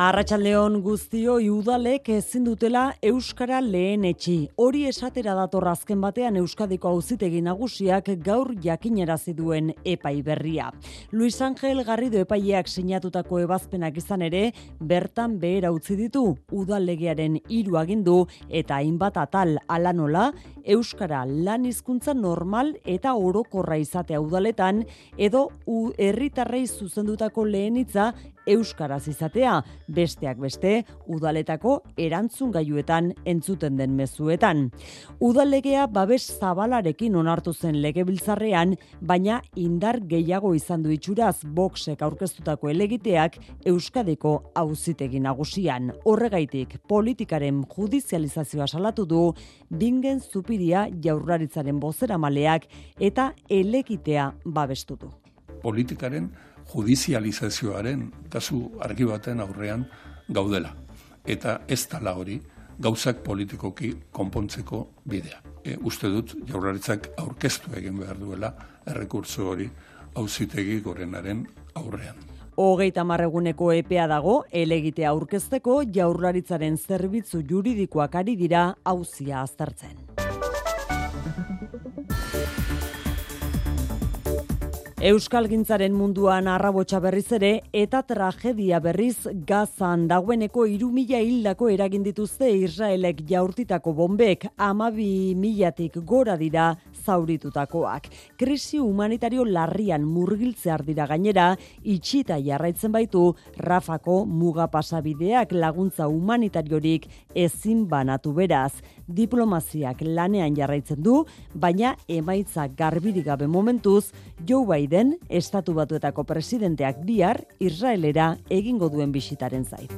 Arratxaldeon guztio udalek ezin dutela Euskara lehen etxi. Hori esatera dator azken batean Euskadiko auzitegi nagusiak gaur jakinerazi duen epai berria. Luis Angel Garrido epaileak sinatutako ebazpenak izan ere, bertan behera utzi ditu udallegearen hiru agindu eta hainbat atal ala nola Euskara lan hizkuntza normal eta orokorra izatea udaletan edo herritarrei zuzendutako lehen hitza euskaraz izatea, besteak beste, udaletako erantzun gaiuetan entzuten den mezuetan. Udalegea babes zabalarekin onartu zen legebiltzarrean, baina indar gehiago izan du itxuraz boxek aurkeztutako elegiteak Euskadiko auzitegi nagusian. Horregaitik, politikaren judizializazioa salatu du, bingen zupiria jaurlaritzaren bozera maleak eta elegitea babestu du. Politikaren judizializazioaren kasu argi baten aurrean gaudela. Eta ez tala hori gauzak politikoki konpontzeko bidea. E, uste dut jaurlaritzak aurkeztu egin behar duela errekurtso hori auzitegi gorenaren aurrean. Hogeita marreguneko epea dago, elegitea aurkezteko jaurlaritzaren zerbitzu juridikoak ari dira hauzia aztertzen. Euskalgintzaren munduan arrabotsa berriz ere eta tragedia berriz gazan dagoeneko iru hildako eragin dituzte Israelek jaurtitako bombek amabi milatik gora dira zauritutakoak. Krisi humanitario larrian murgiltzear dira gainera, itxita jarraitzen baitu Rafako muga pasabideak laguntza humanitariorik ezin banatu beraz. Diplomaziak lanean jarraitzen du, baina emaitza garbirik gabe momentuz, Joe Biden, estatu batuetako presidenteak bihar, Israelera egingo duen bisitaren zait.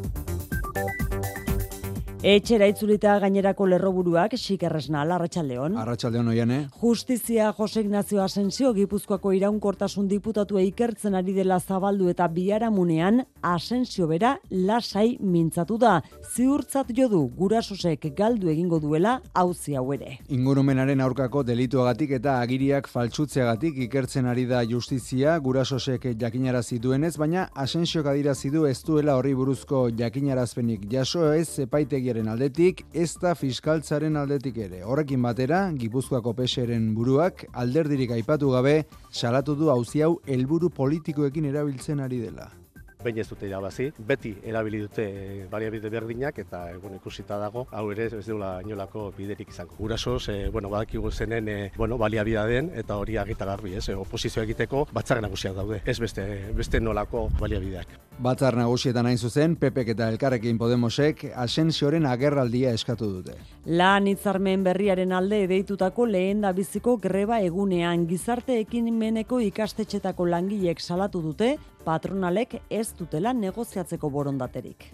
Etxera itzulita gainerako lerroburuak xikerresna Arratsaldeon. Arratsaldeon oiane. Justizia Jose Ignacio Asensio Gipuzkoako iraunkortasun diputatua ikertzen ari dela zabaldu eta biharamunean Asensio bera lasai mintzatu da. Ziurtzat jo du gurasosek galdu egingo duela auzi hau ere. Ingurumenaren aurkako delituagatik eta agiriak faltsutzeagatik ikertzen ari da justizia gurasosek jakinarazi duenez, baina Asensio kadirazi du ez duela horri buruzko jakinarazpenik jaso ez epaitegi aldetik, ez da fiskaltzaren aldetik ere. Horrekin batera, Gipuzkoako peseren buruak alderdirik aipatu gabe, salatu du hau helburu politikoekin erabiltzen ari dela behin ez dute irabazi, beti erabili dute eh, baliabide berdinak eta egun ikusita dago, hau ere ez duela inolako biderik izango. Gurasoz, e, bueno, badakigu zenen e, bueno, baliabidea den eta hori agita garbi, ez, oposizio egiteko batzar nagusiak daude, ez beste, beste nolako baliabideak. Batzar nagusietan hain zuzen, Pepek eta Elkarrekin Podemosek asensioren agerraldia eskatu dute. Lan hitzarmen berriaren alde edeitutako lehen da biziko greba egunean gizarte ekimeneko ikastetxetako langileek salatu dute, patronalek ez dutela negoziatzeko borondaterik.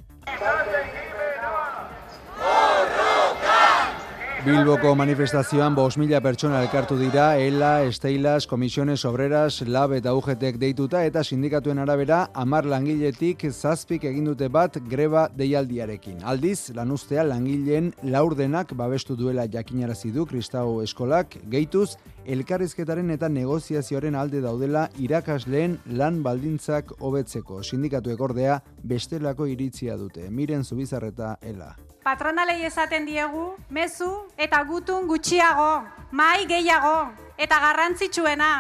Bilboko manifestazioan bos mila pertsona elkartu dira, ELA, Esteilas, Komisiones Obreras, LAB eta UGTek deituta eta sindikatuen arabera amar langiletik zazpik egindute bat greba deialdiarekin. Aldiz, lanustea langileen laurdenak babestu duela jakinarazi du Kristau Eskolak, gehituz, elkarrizketaren eta negoziazioaren alde daudela irakasleen lan baldintzak hobetzeko. Sindikatuek ordea bestelako iritzia dute. Miren Zubizarreta ELA patronalei esaten diegu, mezu eta gutun gutxiago, mai gehiago, eta garrantzitsuena,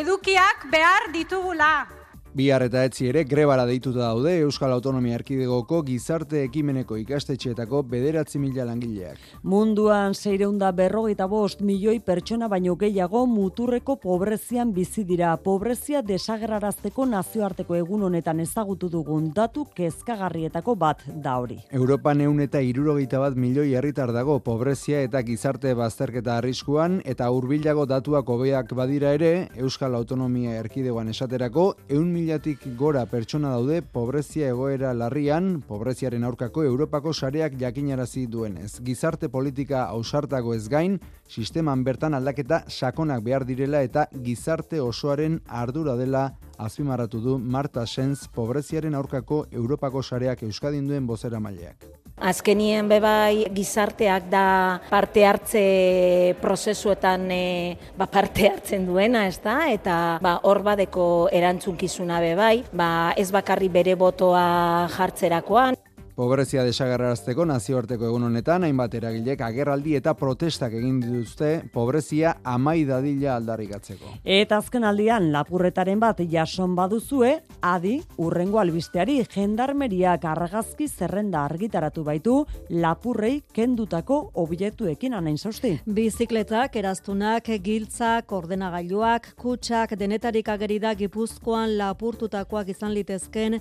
edukiak behar ditugula. Bihar eta etzi ere grebara deituta daude Euskal Autonomia Erkidegoko gizarte ekimeneko ikastetxeetako bederatzi mila langileak. Munduan seireunda berrogeita bost milioi pertsona baino gehiago muturreko pobrezian bizi dira. Pobrezia desagerrarazteko nazioarteko egun honetan ezagutu dugun datu kezkagarrietako bat da hori. Europa neun eta irurogeita bat milioi herritar dago pobrezia eta gizarte bazterketa arriskuan eta hurbilago datuak hobeak badira ere Euskal Autonomia Erkidegoan esaterako eun milatik gora pertsona daude pobrezia egoera larrian, pobreziaren aurkako Europako sareak jakinarazi duenez. Gizarte politika ausartago ez gain, sisteman bertan aldaketa sakonak behar direla eta gizarte osoaren ardura dela azpimarratu du Marta Sens pobreziaren aurkako Europako sareak euskadin duen bozera maileak. Azkenien bebai gizarteak da parte hartze prozesuetan e, ba, parte hartzen duena, ez da? Eta ba, hor badeko erantzunkizuna bebai, ba, ez bakarri bere botoa jartzerakoan. Pobrezia desagarrarazteko nazioarteko egun honetan, hainbat eragilek agerraldi eta protestak egin dituzte pobrezia amai dadila aldarrikatzeko. Eta azken aldian lapurretaren bat jason baduzue, adi, urrengo albisteari jendarmeriak argazki zerrenda argitaratu baitu lapurrei kendutako objektuekin anain zausti. Bizikletak, eraztunak, giltzak, ordenagailuak, kutsak, denetarik agerida gipuzkoan lapurtutakoak izan litezken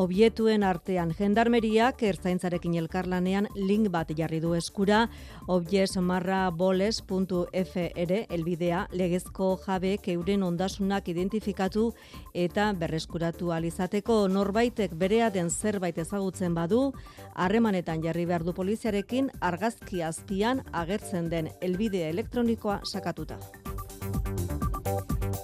objektuen artean jendarmeria Poliziak ertzaintzarekin elkarlanean link bat jarri du eskura, objesmarraboles.f ere elbidea legezko jabeek euren ondasunak identifikatu eta berreskuratu alizateko norbaitek berea den zerbait ezagutzen badu, harremanetan jarri behar du poliziarekin argazki azpian agertzen den elbidea elektronikoa sakatuta.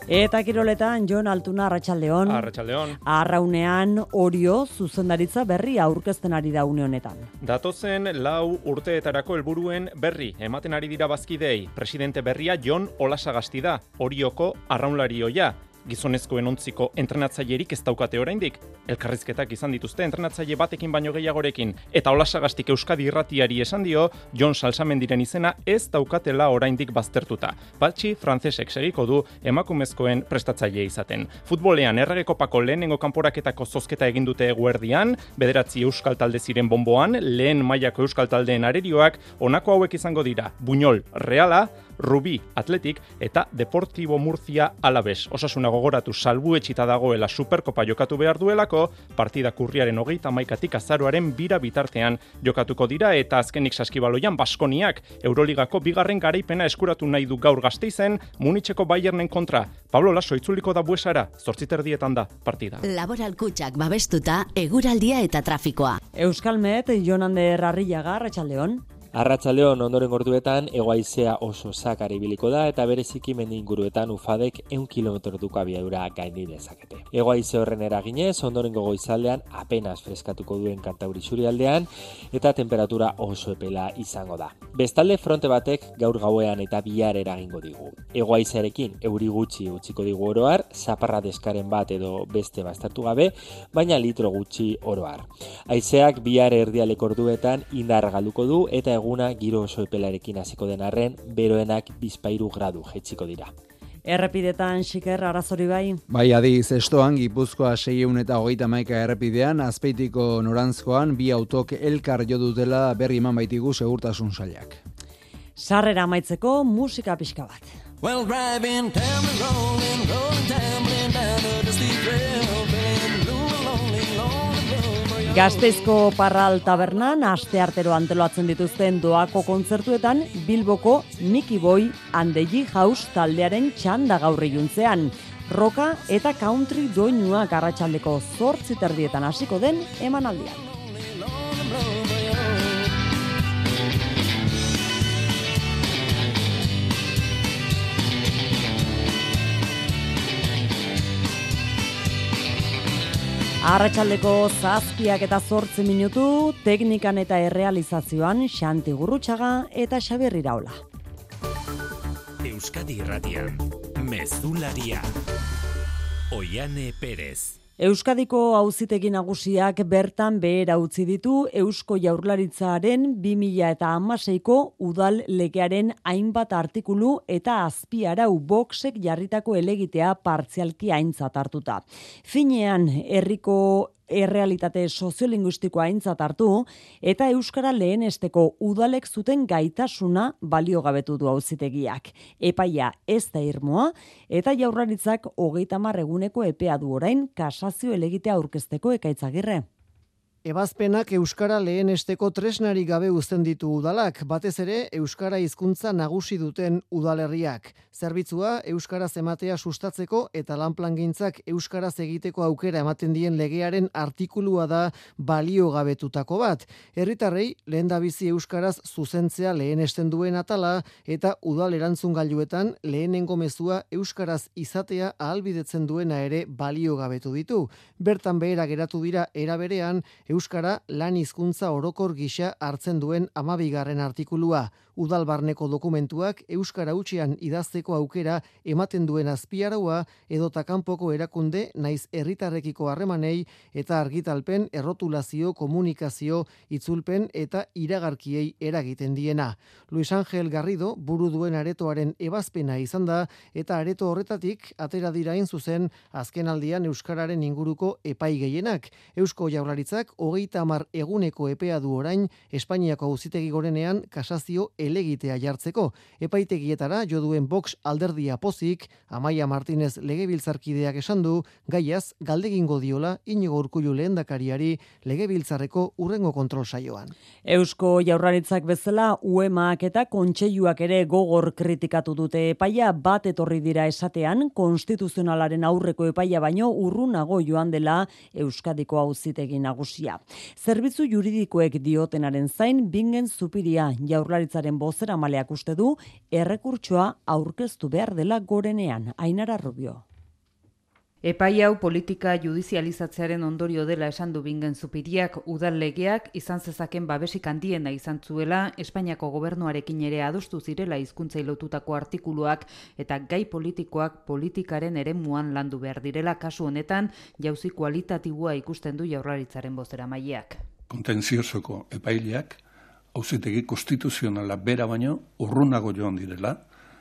Eta kiroletan Jon Altuna Arratsaldeon. Arratsaldeon. Arraunean Orio zuzendaritza berri aurkezten ari da une honetan. Datozen lau urteetarako helburuen berri ematen ari dira bazkidei. Presidente berria Jon Olasagasti da. Orioko arraunlarioia gizonezkoen ontziko entrenatzailerik ez daukate oraindik. Elkarrizketak izan dituzte entrenatzaile batekin baino gehiagorekin eta Olasagastik Euskadi Irratiari esan dio Jon Salsamendiren izena ez daukatela oraindik baztertuta. Patxi frantsesek segiko du emakumezkoen prestatzaile izaten. Futbolean erregekopako lehenengo kanporaketako zozketa egin dute eguerdian, bederatzi euskal talde ziren bonboan, lehen mailako euskal taldeen arerioak honako hauek izango dira. Buñol, Reala, Rubi Atletik eta Deportivo Murcia Alabes. Osasuna gogoratu salbu etxita dagoela Superkopa jokatu behar duelako, partida kurriaren hogeita maikatik azaruaren bira bitartean jokatuko dira eta azkenik saskibaloian Baskoniak Euroligako bigarren garaipena eskuratu nahi du gaur gazteizen Munitzeko Bayernen kontra. Pablo Laso itzuliko da buesara, zortziterdietan da partida. Laboral kutsak babestuta, eguraldia eta trafikoa. Euskalmet, Jonande Rarriaga, Ratxaldeon. Arratsaldeon ondoren gorduetan egoaizea oso zakar ibiliko da eta bereziki mendi inguruetan ufadek 100 km duko abiadura gaindi dezakete. Egoaize horren eraginez ondoren goizaldean apenas freskatuko duen kantauri aldean eta temperatura oso epela izango da. Bestalde fronte batek gaur gauean eta bihar eragingo digu. Egoaizearekin euri gutxi utziko digu oroar, zaparra deskaren bat edo beste bastartu gabe, baina litro gutxi oroar. Aizeak bihar erdialek orduetan indar galduko du eta eguna giro oso epelarekin hasiko den arren, beroenak bizpairu gradu jetziko dira. Errepidetan xiker arazori bai? Bai adiz, estoan Gipuzkoa seieun eta hogeita maika errepidean, azpeitiko norantzkoan bi autok elkar jo dutela berri eman baitigu segurtasun sailak. Sarrera amaitzeko musika pixka bat. Well, driving, rolling, rolling, down Gazteizko Parral Tabernan aste artero anteloatzen dituzten doako kontzertuetan Bilboko Mickey Boy and House taldearen txanda gaurri juntzean. Roka eta country doinua garratxaldeko zortziterdietan hasiko den emanaldian. Arratxaldeko zazpiak eta zortzi minutu, teknikan eta errealizazioan Xanti Gurrutxaga eta Xaberri Raula. Euskadi Irratian, Mezularia, Oiane Perez. Euskadiko auzitegi nagusiak bertan behera utzi ditu Eusko Jaurlaritzaren 2000 eta amaseiko udal legearen hainbat artikulu eta azpiarau boxek jarritako elegitea partzialki aintzat hartuta. Finean, herriko errealitate soziolinguistikoa aintzat hartu eta euskara lehenesteko udalek zuten gaitasuna baliogabetu du auzitegiak. Epaia ez da irmoa eta jaurlaritzak hogeita eguneko epea du orain kasazio elegitea aurkezteko ekaitzagirre. Ebazpenak euskara lehenesteko tresnari gabe uzten ditu udalak, batez ere euskara hizkuntza nagusi duten udalerriak. Zerbitzua euskara ematea sustatzeko eta lanplangintzak euskaraz egiteko aukera ematen dien legearen artikulua da balio gabetutako bat. Herritarrei lehendabizi euskaraz zuzentzea lehenesten duen atala eta udal erantzun gailuetan lehenengo mezua euskaraz izatea ahalbidetzen duena ere balio gabetu ditu. Bertan behera geratu dira era berean Euskara lan hizkuntza orokor gisa hartzen duen amabigarren artikulua udalbarneko dokumentuak euskara utxean idazteko aukera ematen duen azpiaraua edo takanpoko erakunde naiz herritarrekiko harremanei eta argitalpen errotulazio komunikazio itzulpen eta iragarkiei eragiten diena. Luis Ángel Garrido buru duen aretoaren ebazpena izan da eta areto horretatik atera dira zuzen azken aldian euskararen inguruko epai gehienak. Eusko Jaurlaritzak hogeita hamar eguneko epea du orain Espainiako auzitegi gorenean kasazio elegitea jartzeko. Epaitegietara jo duen Vox alderdia pozik, Amaia Martinez legebiltzarkideak esan du, gaiaz galdegingo diola inigo urkullu lehendakariari legebiltzarreko urrengo kontrol saioan. Eusko jaurlaritzak bezala uemak eta kontseiluak ere gogor kritikatu dute epaia bat etorri dira esatean konstituzionalaren aurreko epaia baino urrunago joan dela Euskadiko auzitegi nagusia. Zerbitzu juridikoek diotenaren zain bingen zupiria jaurlaritzaren bozera maleak uste du errekurtsoa aurkeztu behar dela gorenean, ainara rubio. Epai hau politika judizializatzearen ondorio dela esan du bingen zupiriak udal legeak izan zezaken babesik handiena izan zuela Espainiako gobernuarekin ere adostu zirela hizkuntzai lotutako artikuluak eta gai politikoak politikaren eremuan landu behar direla kasu honetan jauzi kualitatibua ikusten du jaurlaritzaren bozera maileak. Kontenziosoko epaileak auzitegi konstituzionala bera baino urrunago joan direla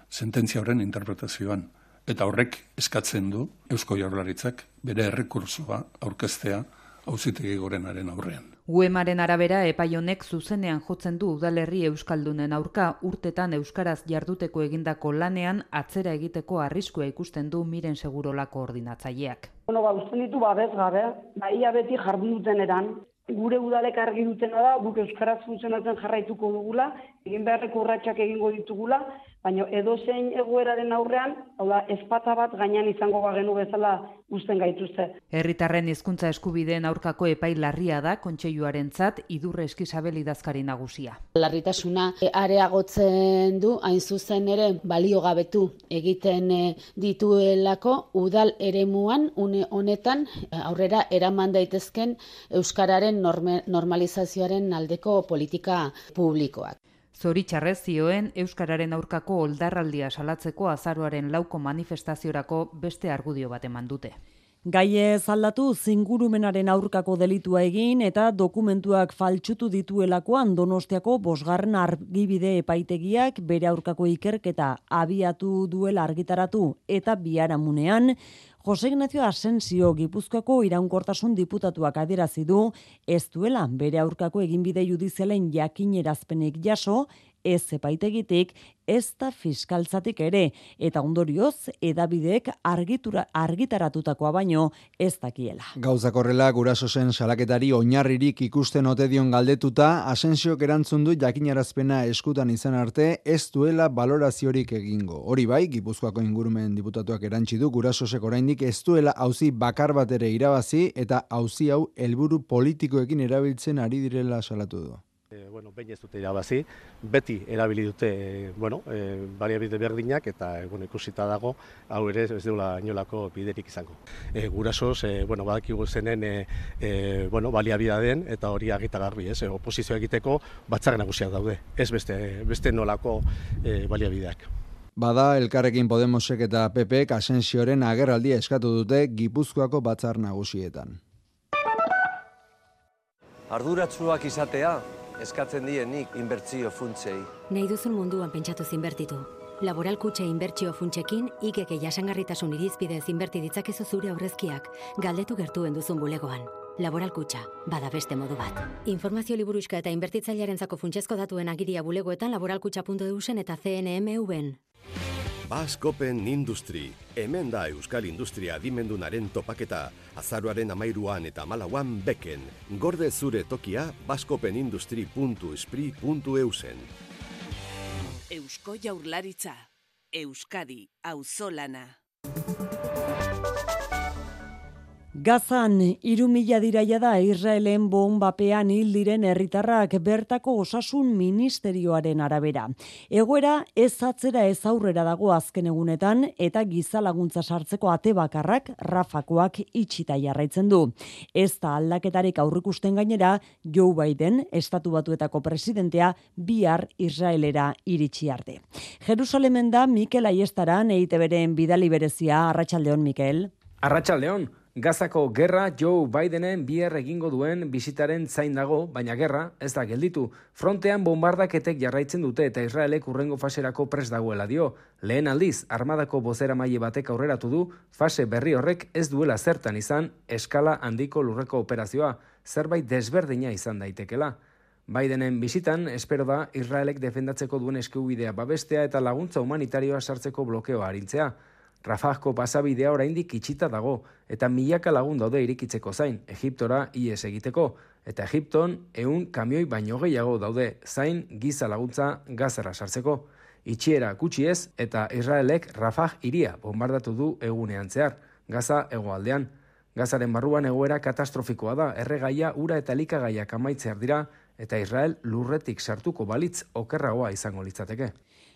sententzia horren interpretazioan eta horrek eskatzen du Eusko Jaurlaritzak bere errekursoa aurkeztea auzitegi gorenaren aurrean. Uemaren arabera epai honek zuzenean jotzen du udalerri euskaldunen aurka urtetan euskaraz jarduteko egindako lanean atzera egiteko arriskua ikusten du miren segurolako ordinatzaileak. Bueno, ba, usten ditu babez gabe, ba, ia beti jardun duten eran, gure udalek argi dutena da, guk euskaraz funtzionatzen jarraituko dugula, egin beharreko urratsak egingo ditugula, baina edo zein egoeraren aurrean, hau da, espata bat gainean izango bagenu bezala usten gaituzte. Herritarren hizkuntza eskubideen aurkako epai larria da kontseiluarentzat idurre eskisabel idazkari nagusia. Larritasuna areagotzen du hain zuzen ere baliogabetu egiten eh, dituelako udal eremuan une honetan eh, aurrera eraman daitezken euskararen normalizazioaren aldeko politika publikoak. Zoritxarrez zioen Euskararen aurkako oldarraldia salatzeko azaroaren lauko manifestaziorako beste argudio bat eman dute. Gaie zaldatu zingurumenaren aurkako delitua egin eta dokumentuak faltsutu dituelakoan donostiako bosgarren argibide epaitegiak bere aurkako ikerketa abiatu duela argitaratu eta biaramunean Jose Ignacio Asensio Gipuzkoako iraunkortasun diputatuak adierazi du ez duela bere aurkako eginbide judizialen jakinerazpenik jaso ez epaitegitik ez da fiskaltzatik ere, eta ondorioz, edabidek argitura, argitaratutakoa baino ez dakiela. Gauzak horrela, guraso zen salaketari oinarririk ikusten ote dion galdetuta, asensiok erantzun du jakinarazpena eskutan izan arte, ez duela baloraziorik egingo. Hori bai, Gipuzkoako ingurumen diputatuak erantzi du, gurasosek oraindik ez duela hauzi bakar bat ere irabazi, eta hauzi hau helburu politikoekin erabiltzen ari direla salatu du e, bueno, behin ez dute irabazi, beti erabili dute, e, bueno, e, baliabide berdinak eta e, bueno, ikusita dago, hau ere ez deula inolako biderik izango. E, gurasoz, e, bueno, badakigu zenen, e, e, bueno, baliabida den eta hori agita garbi, ez, e, oposizio egiteko batzak nagusiak daude, ez beste, beste nolako e, baliabideak. Bada, elkarrekin Podemosek eta PP Asensioren agerraldia eskatu dute Gipuzkoako batzar nagusietan. Arduratsuak izatea, eskatzen dienik inbertsio funtsei. Nahi duzun munduan pentsatu zinbertitu. Laboral kutxe inbertsio funtsekin, ikeke jasangarritasun irizpidez inberti ditzakezu zure aurrezkiak, galdetu gertuen duzun bulegoan. Laboral kutxa, bada beste modu bat. Informazio liburuska eta inbertitzailearen zako funtsezko datuen agiria bulegoetan laboralkutxa.eusen eta CNMV-en. Baskopen Industri, hemen da Euskal Industria dimendunaren topaketa, azaruaren amairuan eta malauan beken, gorde zure tokia baskopenindustri.espri.eusen. Eusko Jaurlaritza, Euskadi, Auzolana. Gazan, iru mila diraia da Israelen bombapean hil diren herritarrak bertako osasun ministerioaren arabera. Egoera ez atzera ez aurrera dago azken egunetan eta giza laguntza sartzeko ate bakarrak rafakoak itxita jarraitzen du. Ez da aldaketarik aurrikusten gainera Joe Biden, estatu batuetako presidentea, bihar Israelera iritsi arte. Jerusalemen da Mikel Aiestaran eite beren bidali berezia, Arratxaldeon Mikel. Arratxaldeon, Gazako gerra Joe Bidenen bier egingo duen bisitaren zain dago, baina gerra ez da gelditu. Frontean bombardaketek jarraitzen dute eta Israelek urrengo faserako pres dagoela dio. Lehen aldiz, armadako bozera maile batek aurreratu du, fase berri horrek ez duela zertan izan eskala handiko lurreko operazioa, zerbait desberdina izan daitekela. Bidenen bisitan, espero da, Israelek defendatzeko duen eskubidea babestea eta laguntza humanitarioa sartzeko blokeoa harintzea. Rafahko pasabidea oraindik itxita dago eta milaka lagun daude irikitzeko zain Egiptora ies egiteko eta Egipton ehun kamioi baino gehiago daude zain giza laguntza gazara sartzeko. Itxiera gutxi ez eta Israelek Rafah iria bombardatu du egunean zehar, Gaza hegoaldean. Gazaren barruan egoera katastrofikoa da, erregaia, ura eta likagaiak amaitzear dira, eta Israel lurretik sartuko balitz okerragoa izango litzateke.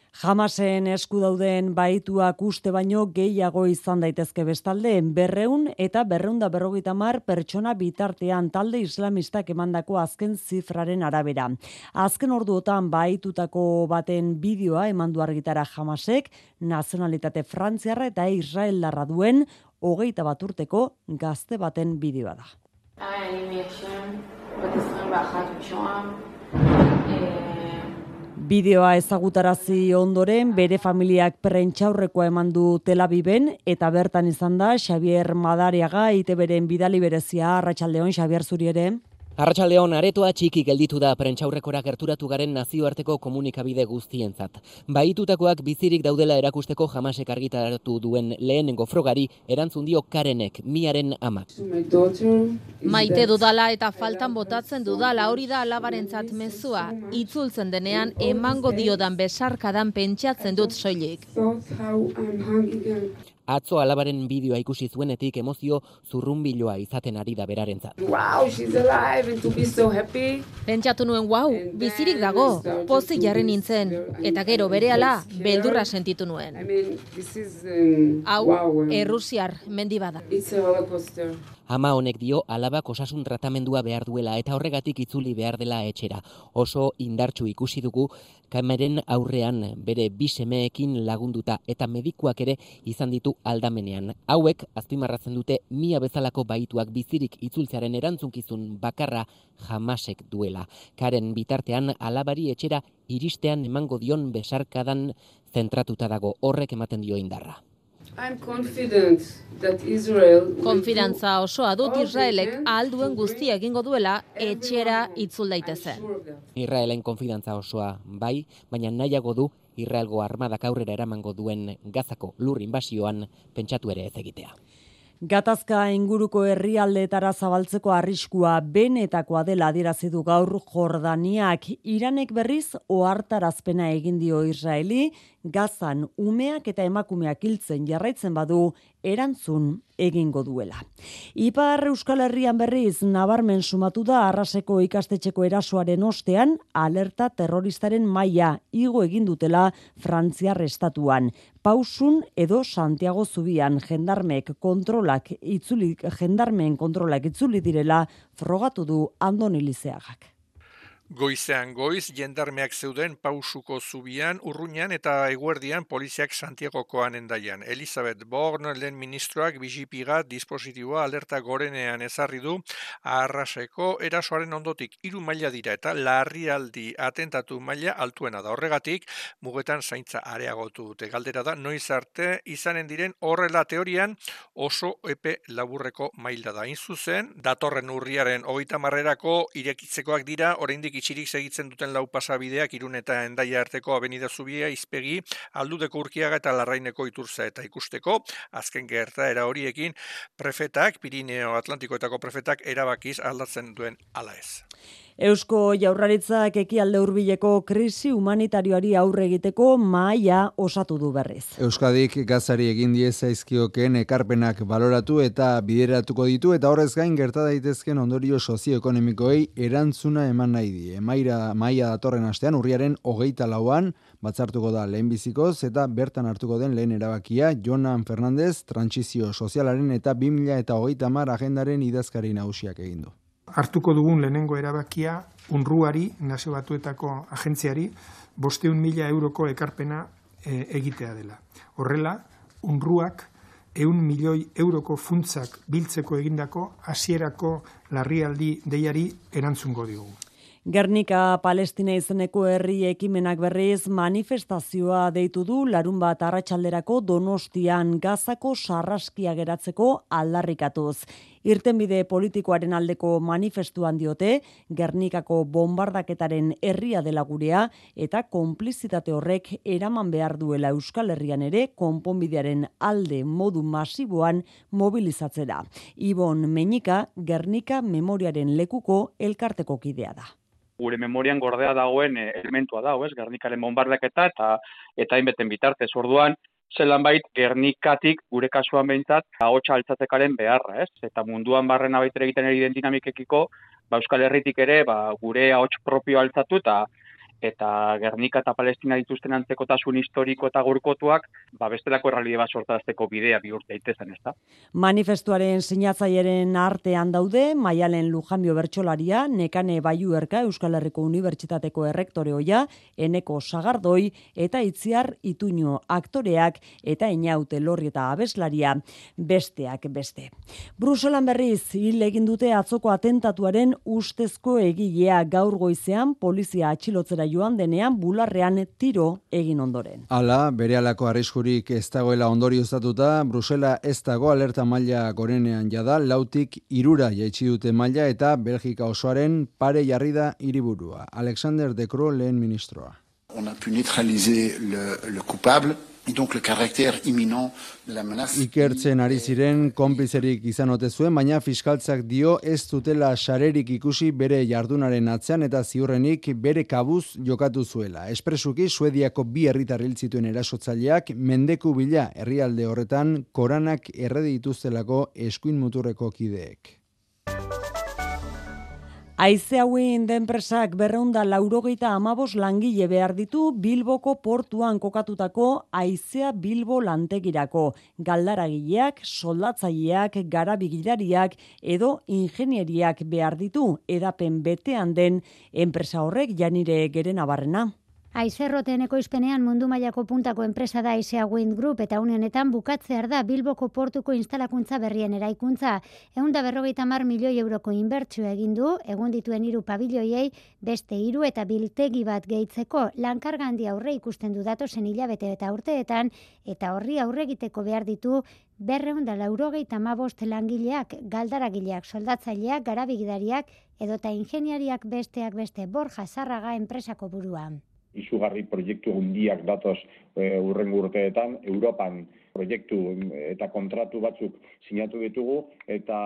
Jamasen esku dauden baituak uste baino gehiago izan daitezke bestalde, berreun eta berreunda berrogeita mar pertsona bitartean talde islamistak emandako azken zifraren arabera. Azken orduotan baitutako baten bideoa emandu argitara jamasek, nazionalitate frantziarra eta Israel larra duen, hogeita bat urteko gazte baten bideoa da. Bideoa ezagutarazi ondoren bere familiak prentxaurrekoa eman du Tel Aviven eta bertan izan da Xavier Madariaga ITBren bidali berezia Arratsaldeon Xavier Zuri ere. Arratxaldeon, aretoa txiki gelditu da prentxaurrekora gerturatu garen nazioarteko komunikabide guztientzat. Baitutakoak bizirik daudela erakusteko jamasek argitaratu duen lehenengo frogari erantzun dio karenek, miaren amak. Maite dudala eta faltan botatzen dudala hori da alabarentzat mezua. Itzultzen denean emango diodan besarkadan pentsatzen dut soilik. Atzo alabaren bideoa ikusi zuenetik emozio zurrunbiloa izaten ari da berarentzat. Wow, she's alive and to be so happy. Pentsatu nuen, wow, bizirik dago, pozi jarri nintzen, eta gero berehala beldurra sentitu nuen. Um, Hau, errusiar mendi bada. Ama honek dio alabak osasun tratamendua behar duela eta horregatik itzuli behar dela etxera. Oso indartsu ikusi dugu kameren aurrean bere bisemeekin lagunduta eta medikuak ere izan ditu aldamenean. Hauek azpimarratzen dute mia bezalako baituak bizirik itzultzearen erantzunkizun bakarra jamasek duela. Karen bitartean alabari etxera iristean emango dion besarkadan zentratuta dago horrek ematen dio indarra. Konfidantza osoa dut Israelek alduen guztia egingo duela etxera itzul daitezen. Israelen konfidantza osoa bai, baina nahiago du Israelgo armadak aurrera eramango duen gazako lur inbasioan pentsatu ere ez egitea. Gatazka inguruko herrialdeetara zabaltzeko arriskua benetakoa dela adierazi du gaur Jordaniak. Iranek berriz ohartarazpena egin dio Israeli. Gazan umeak eta emakumeak hiltzen jarraitzen badu erantzun egingo duela. Ipar Euskal Herrian berriz nabarmen sumatu da arraseko ikastetxeko erasoaren ostean alerta terroristaren maila igo egin dutela Frantziar estatuan. Pausun edo Santiago Zubian jendarmek kontrolak itzuli jendarmeen kontrolak itzuli direla frogatu du Andoni Lizeagak. Goizean goiz, jendarmeak zeuden pausuko zubian, urruñan eta eguerdian poliziak Santiagokoan endaian. Elizabeth Born, lehen ministroak, bizipiga, dispositiboa alerta gorenean ezarri du, arraseko erasoaren ondotik hiru maila dira eta larrialdi atentatu maila altuena da. Horregatik, mugetan zaintza areagotu dute. Galdera da, noiz arte izanen diren horrela teorian oso epe laburreko maila da. Inzuzen, datorren urriaren hogeita marrerako irekitzekoak dira, oraindik itxirik segitzen duten lau pasabideak irun eta endaia arteko abenida zubia izpegi aldudeko urkiaga eta larraineko iturza eta ikusteko azken gerta era horiekin prefetak, Pirineo Atlantikoetako prefetak erabakiz aldatzen duen ala ez. Eusko jaurraritzak ekialde hurbileko krisi humanitarioari aurre egiteko mahaia osatu du berriz. Euskadik gazari egin die zaizkioken ekarpenak baloratu eta bideratuko ditu eta horrez gain gerta daitezken ondorio sozioekonomikoei erantzuna eman nahi die. Maira mahaia datorren astean urriaren hogeita lauan batzartuko da lehenbizikoz eta bertan hartuko den lehen erabakia Jonan Fernandez trantsizio sozialaren eta 2000 eta hogeita mar agendaren idazkari nagusiak egin du hartuko dugun lehenengo erabakia unruari, nazio batuetako agentziari, bosteun mila euroko ekarpena e, egitea dela. Horrela, unruak eun milioi euroko funtzak biltzeko egindako hasierako larrialdi deiari erantzungo diogu. Gernika Palestina izeneko herri ekimenak berriz manifestazioa deitu du larun bat arratsalderako donostian gazako sarraskia geratzeko aldarrikatuz. Irtenbide politikoaren aldeko manifestuan diote, Gernikako bombardaketaren herria dela gurea eta konplizitate horrek eraman behar duela Euskal Herrian ere konponbidearen alde modu masiboan mobilizatzera. Ibon Meñika, Gernika memoriaren lekuko elkarteko kidea da gure memorian gordea dagoen eh, elementua da, ez? Gernikaren bombardaketa eta eta inbeten bitartez orduan zelan bait Gernikatik gure kasuan behintzat ahotsa altzatekaren beharra, ez? Eta munduan barrena baitere egiten eri den dinamikekiko, ba Euskal Herritik ere, ba gure ahots propio altzatu eta eta Gernika eta Palestina dituzten antzekotasun historiko eta gurkotuak, ba bestelako erralide bat sortazteko bidea bihurtu daitezen, ezta? Manifestuaren sinatzaileen artean daude Maialen Lujanbio bertsolaria, Nekane Baiuerka Euskal Herriko Unibertsitateko errektore hoia, Eneko Sagardoi eta Itziar Ituño aktoreak eta Inaute Lorri eta Abeslaria besteak beste. Bruselan berriz hil egin dute atzoko atentatuaren ustezko egilea gaur goizean polizia atxilotzera joan denean bularrean tiro egin ondoren. Hala, bere alako arriskurik ez dagoela ondorio estatuta, Brusela ez dago alerta maila gorenean jada, lautik irura jaitsi dute maila eta Belgika osoaren pare jarri da hiriburua. Alexander De Croo lehen ministroa. On a pu neutraliser le, le coupable, Ikertzen ari ziren konplizerik izan ote zuen, baina fiskaltzak dio ez dutela sarerik ikusi bere jardunaren atzean eta ziurrenik bere kabuz jokatu zuela. Espresuki Suediako bi herritar zituen erasotzaileak mendeku bila herrialde horretan koranak erredi dituztelako eskuin muturreko kideek. Aize hauen denpresak berreunda laurogeita amabos langile behar ditu Bilboko portuan kokatutako Aizea Bilbo lantegirako. Galdaragileak, soldatzaileak, garabigilariak edo ingenieriak behar ditu edapen betean den enpresa horrek janire geren abarrena. Aizerroten ekoizpenean mundu mailako puntako enpresa da Aizea Wind Group eta unenetan bukatzear da Bilboko portuko instalakuntza berrien eraikuntza. Egun da berrogeita mar milioi euroko inbertsio egin du, egun dituen hiru pabilloiei beste hiru eta biltegi bat gehitzeko lankarga handi aurre ikusten du datozen hilabete eta urteetan eta horri aurre egiteko behar ditu berreun da laurogeita mabost langileak, galdaragileak, soldatzaileak, garabigidariak edota ingeniariak besteak beste borja zarraga enpresako buruan izugarri proiektu hundiak datoz e, urrengo urteetan, Europan proiektu eta kontratu batzuk sinatu ditugu, eta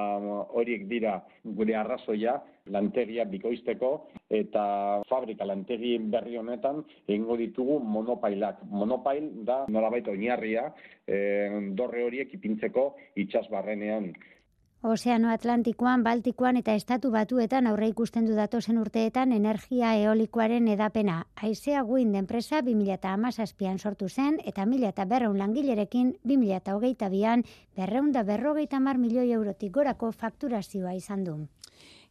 horiek dira gure arrazoia lantegia bikoizteko, eta fabrika lantegi berri honetan egingo ditugu monopailak. Monopail da nolabait oinarria e, dorre horiek ipintzeko itxas barrenean. Ozeano Atlantikoan, Baltikoan eta Estatu Batuetan aurre ikusten du datozen urteetan energia eolikoaren edapena. Aizea guin enpresa 2008an sortu zen eta 1000 berreun langilerekin 2008an berreun da berrogeita mar milioi eurotik gorako fakturazioa izan du.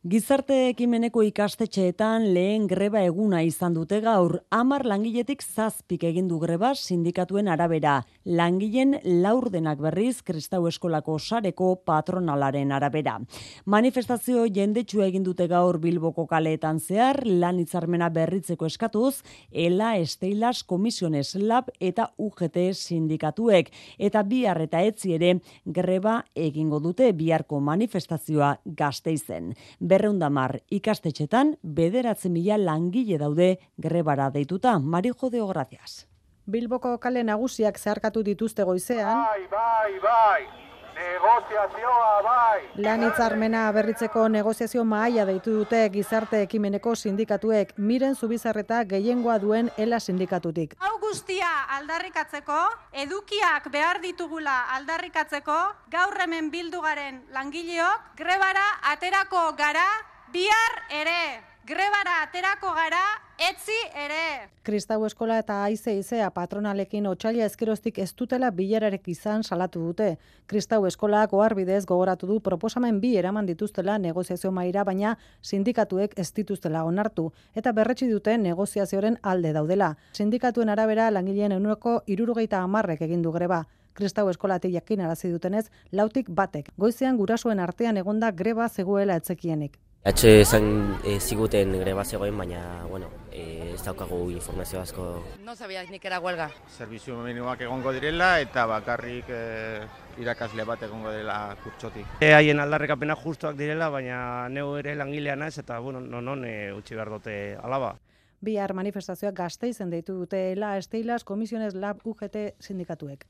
Gizarte ekimeneko ikastetxeetan lehen greba eguna izan dute gaur, amar langiletik zazpik egin du greba sindikatuen arabera. Langileen laurdenak berriz kristau eskolako sareko patronalaren arabera. Manifestazio jendetsu egin dute gaur bilboko kaleetan zehar, lan itzarmena berritzeko eskatuz, ELA, Esteilas, Komisiones Lab eta UGT sindikatuek. Eta bihar eta etzi ere greba egingo dute biharko manifestazioa gazteizen berreundamar ikastetxetan bederatzen mila langile daude grebara deituta. Mari jodeo, gracias. Bilboko kale nagusiak zeharkatu dituzte goizean. Bai, bai, bai. Negoziazioa bai! Lan hitzarmena berritzeko negoziazio mahaia deitu dute gizarte ekimeneko sindikatuek miren zubizarreta gehiengoa duen ela sindikatutik. Hau guztia aldarrikatzeko, edukiak behar ditugula aldarrikatzeko, gaur hemen bildu garen langileok, grebara aterako gara bihar ere. Grebara aterako gara, etzi ere. Kristau eskola eta aize izea patronalekin otxaila ezkeroztik ez dutela bilararek izan salatu dute. Kristau eskolak bidez gogoratu du proposamen bi eraman dituztela negoziazio maira, baina sindikatuek ez dituztela onartu. Eta berretsi dute negoziazioaren alde daudela. Sindikatuen arabera langileen euneko irurogeita amarrek egindu greba. Kristau eskolatik jakin arazi dutenez, lautik batek. Goizean gurasoen artean egonda greba zegoela etzekienik. Atxe esan e, ziguten greba zegoen, baina, bueno, e, ez daukagu informazio asko. No sabía nik era huelga. Servizio minimoak egongo direla eta bakarrik e, irakasle bat egongo dela kurtsotik. E, haien aldarrekapena justuak direla, baina neu ere langilea naiz eta, bueno, non non e, utzi behar dute alaba. Bihar manifestazioak gazteizen deitu dute la Esteilas Komisiones Lab UGT sindikatuek.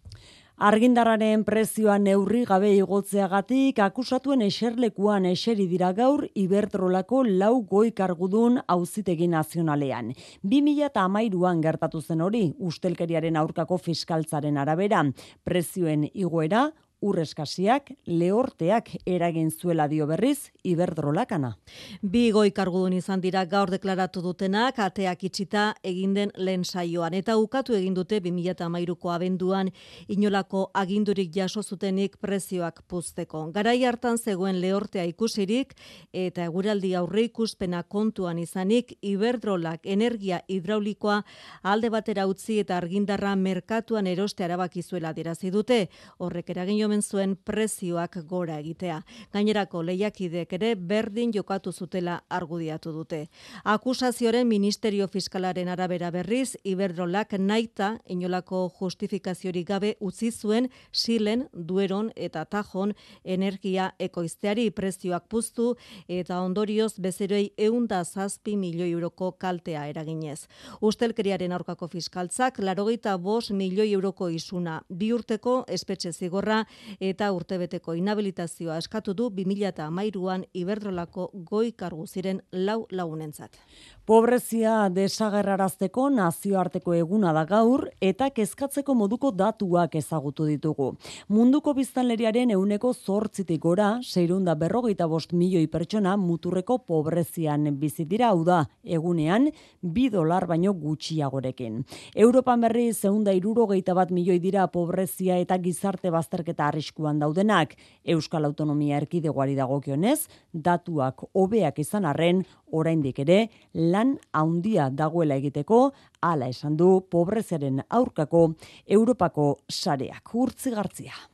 Argindarraren prezioa neurri gabe igotzeagatik akusatuen eserlekuan eseri dira gaur Iberdrolako lau goi kargudun auzitegi nazionalean. 2013an gertatu zen hori, ustelkeriaren aurkako fiskaltzaren arabera, prezioen igoera urreskasiak lehorteak eragin zuela dio berriz Iberdrolakana. Bi goi kargudun izan dira gaur deklaratu dutenak ateak itxita egin den lehen saioan eta ukatu egin dute 2013ko abenduan inolako agindurik jaso zutenik prezioak puzteko. Garai hartan zegoen lehortea ikusirik eta eguraldi aurre ikuspena kontuan izanik Iberdrolak energia hidraulikoa alde batera utzi eta argindarra merkatuan eroste arabaki zuela dirazi dute. Horrek eragin zuen prezioak gora egitea. Gainerako lehiakidek ere berdin jokatu zutela argudiatu dute. Akusazioaren Ministerio Fiskalaren arabera berriz, Iberdrolak naita inolako justifikaziorik gabe utzi zuen silen, dueron eta tajon energia ekoizteari prezioak puztu eta ondorioz bezeroi eunda zazpi milioi euroko kaltea eraginez. Ustelkeriaren aurkako fiskaltzak, larogeita bos milioi euroko izuna, bi urteko espetxe zigorra eta urtebeteko inhabilitazioa eskatu du 2013an Iberdrolako goi kargu ziren lau lagunentzat. Pobrezia desagerrarazteko nazioarteko eguna da gaur eta kezkatzeko moduko datuak ezagutu ditugu. Munduko biztanleriaren euneko zortzitik gora, seirunda berrogeita bost milioi pertsona muturreko pobrezian bizitira hau da, egunean, bi dolar baino gutxiagorekin. Europan berri zeunda irurogeita bat milioi dira pobrezia eta gizarte bazterketa arriskuan daudenak. Euskal Autonomia erkidegoari dagokionez, datuak hobeak izan arren, oraindik ere lan handia dagoela egiteko hala esan du pobreziaren aurkako Europako sareak urtzigartzia.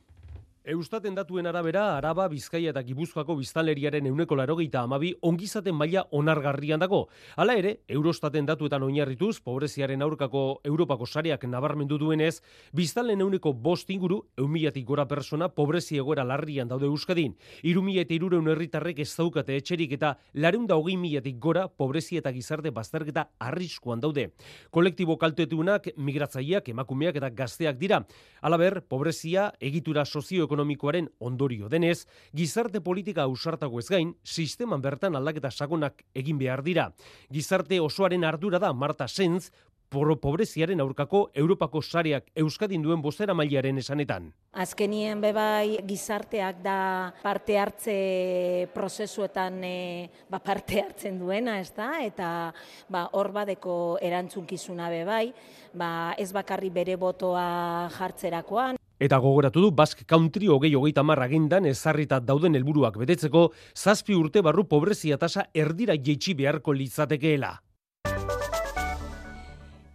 Eustaten datuen arabera, Araba, Bizkaia eta Gipuzkoako biztanleriaren euneko larogeita amabi ongizaten maila onargarrian dago. Hala ere, Eurostaten datuetan oinarrituz, pobreziaren aurkako Europako sareak nabarmendu duenez, biztanlen euneko bost inguru, eumilatik gora persona, pobrezi egoera larrian daude Euskadin. Iru mila eta irureun herritarrek ez daukate etxerik eta lareunda hogei milatik gora, pobrezi eta gizarte bazterketa arriskuan daude. Kolektibo kaltetunak, migratzaileak, emakumeak eta gazteak dira. Alaber, pobrezia, egitura sozioekonomikoa ekonomikoaren ondorio denez, gizarte politika ausartago ez gain, sisteman bertan aldaketa sakonak egin behar dira. Gizarte osoaren ardura da Marta Sens, poro pobreziaren aurkako Europako sareak Euskadin duen bostera mailaren esanetan. Azkenien bebai gizarteak da parte hartze prozesuetan e, ba parte hartzen duena, ez da? Eta ba, hor badeko erantzunkizuna bebai, ba, ez bakarri bere botoa jartzerakoan, Eta gogoratu du Basque Country hogei hogeita marra agendan ezarrita dauden helburuak betetzeko zazpi urte barru pobrezia tasa erdira jeitsi beharko litzatekeela.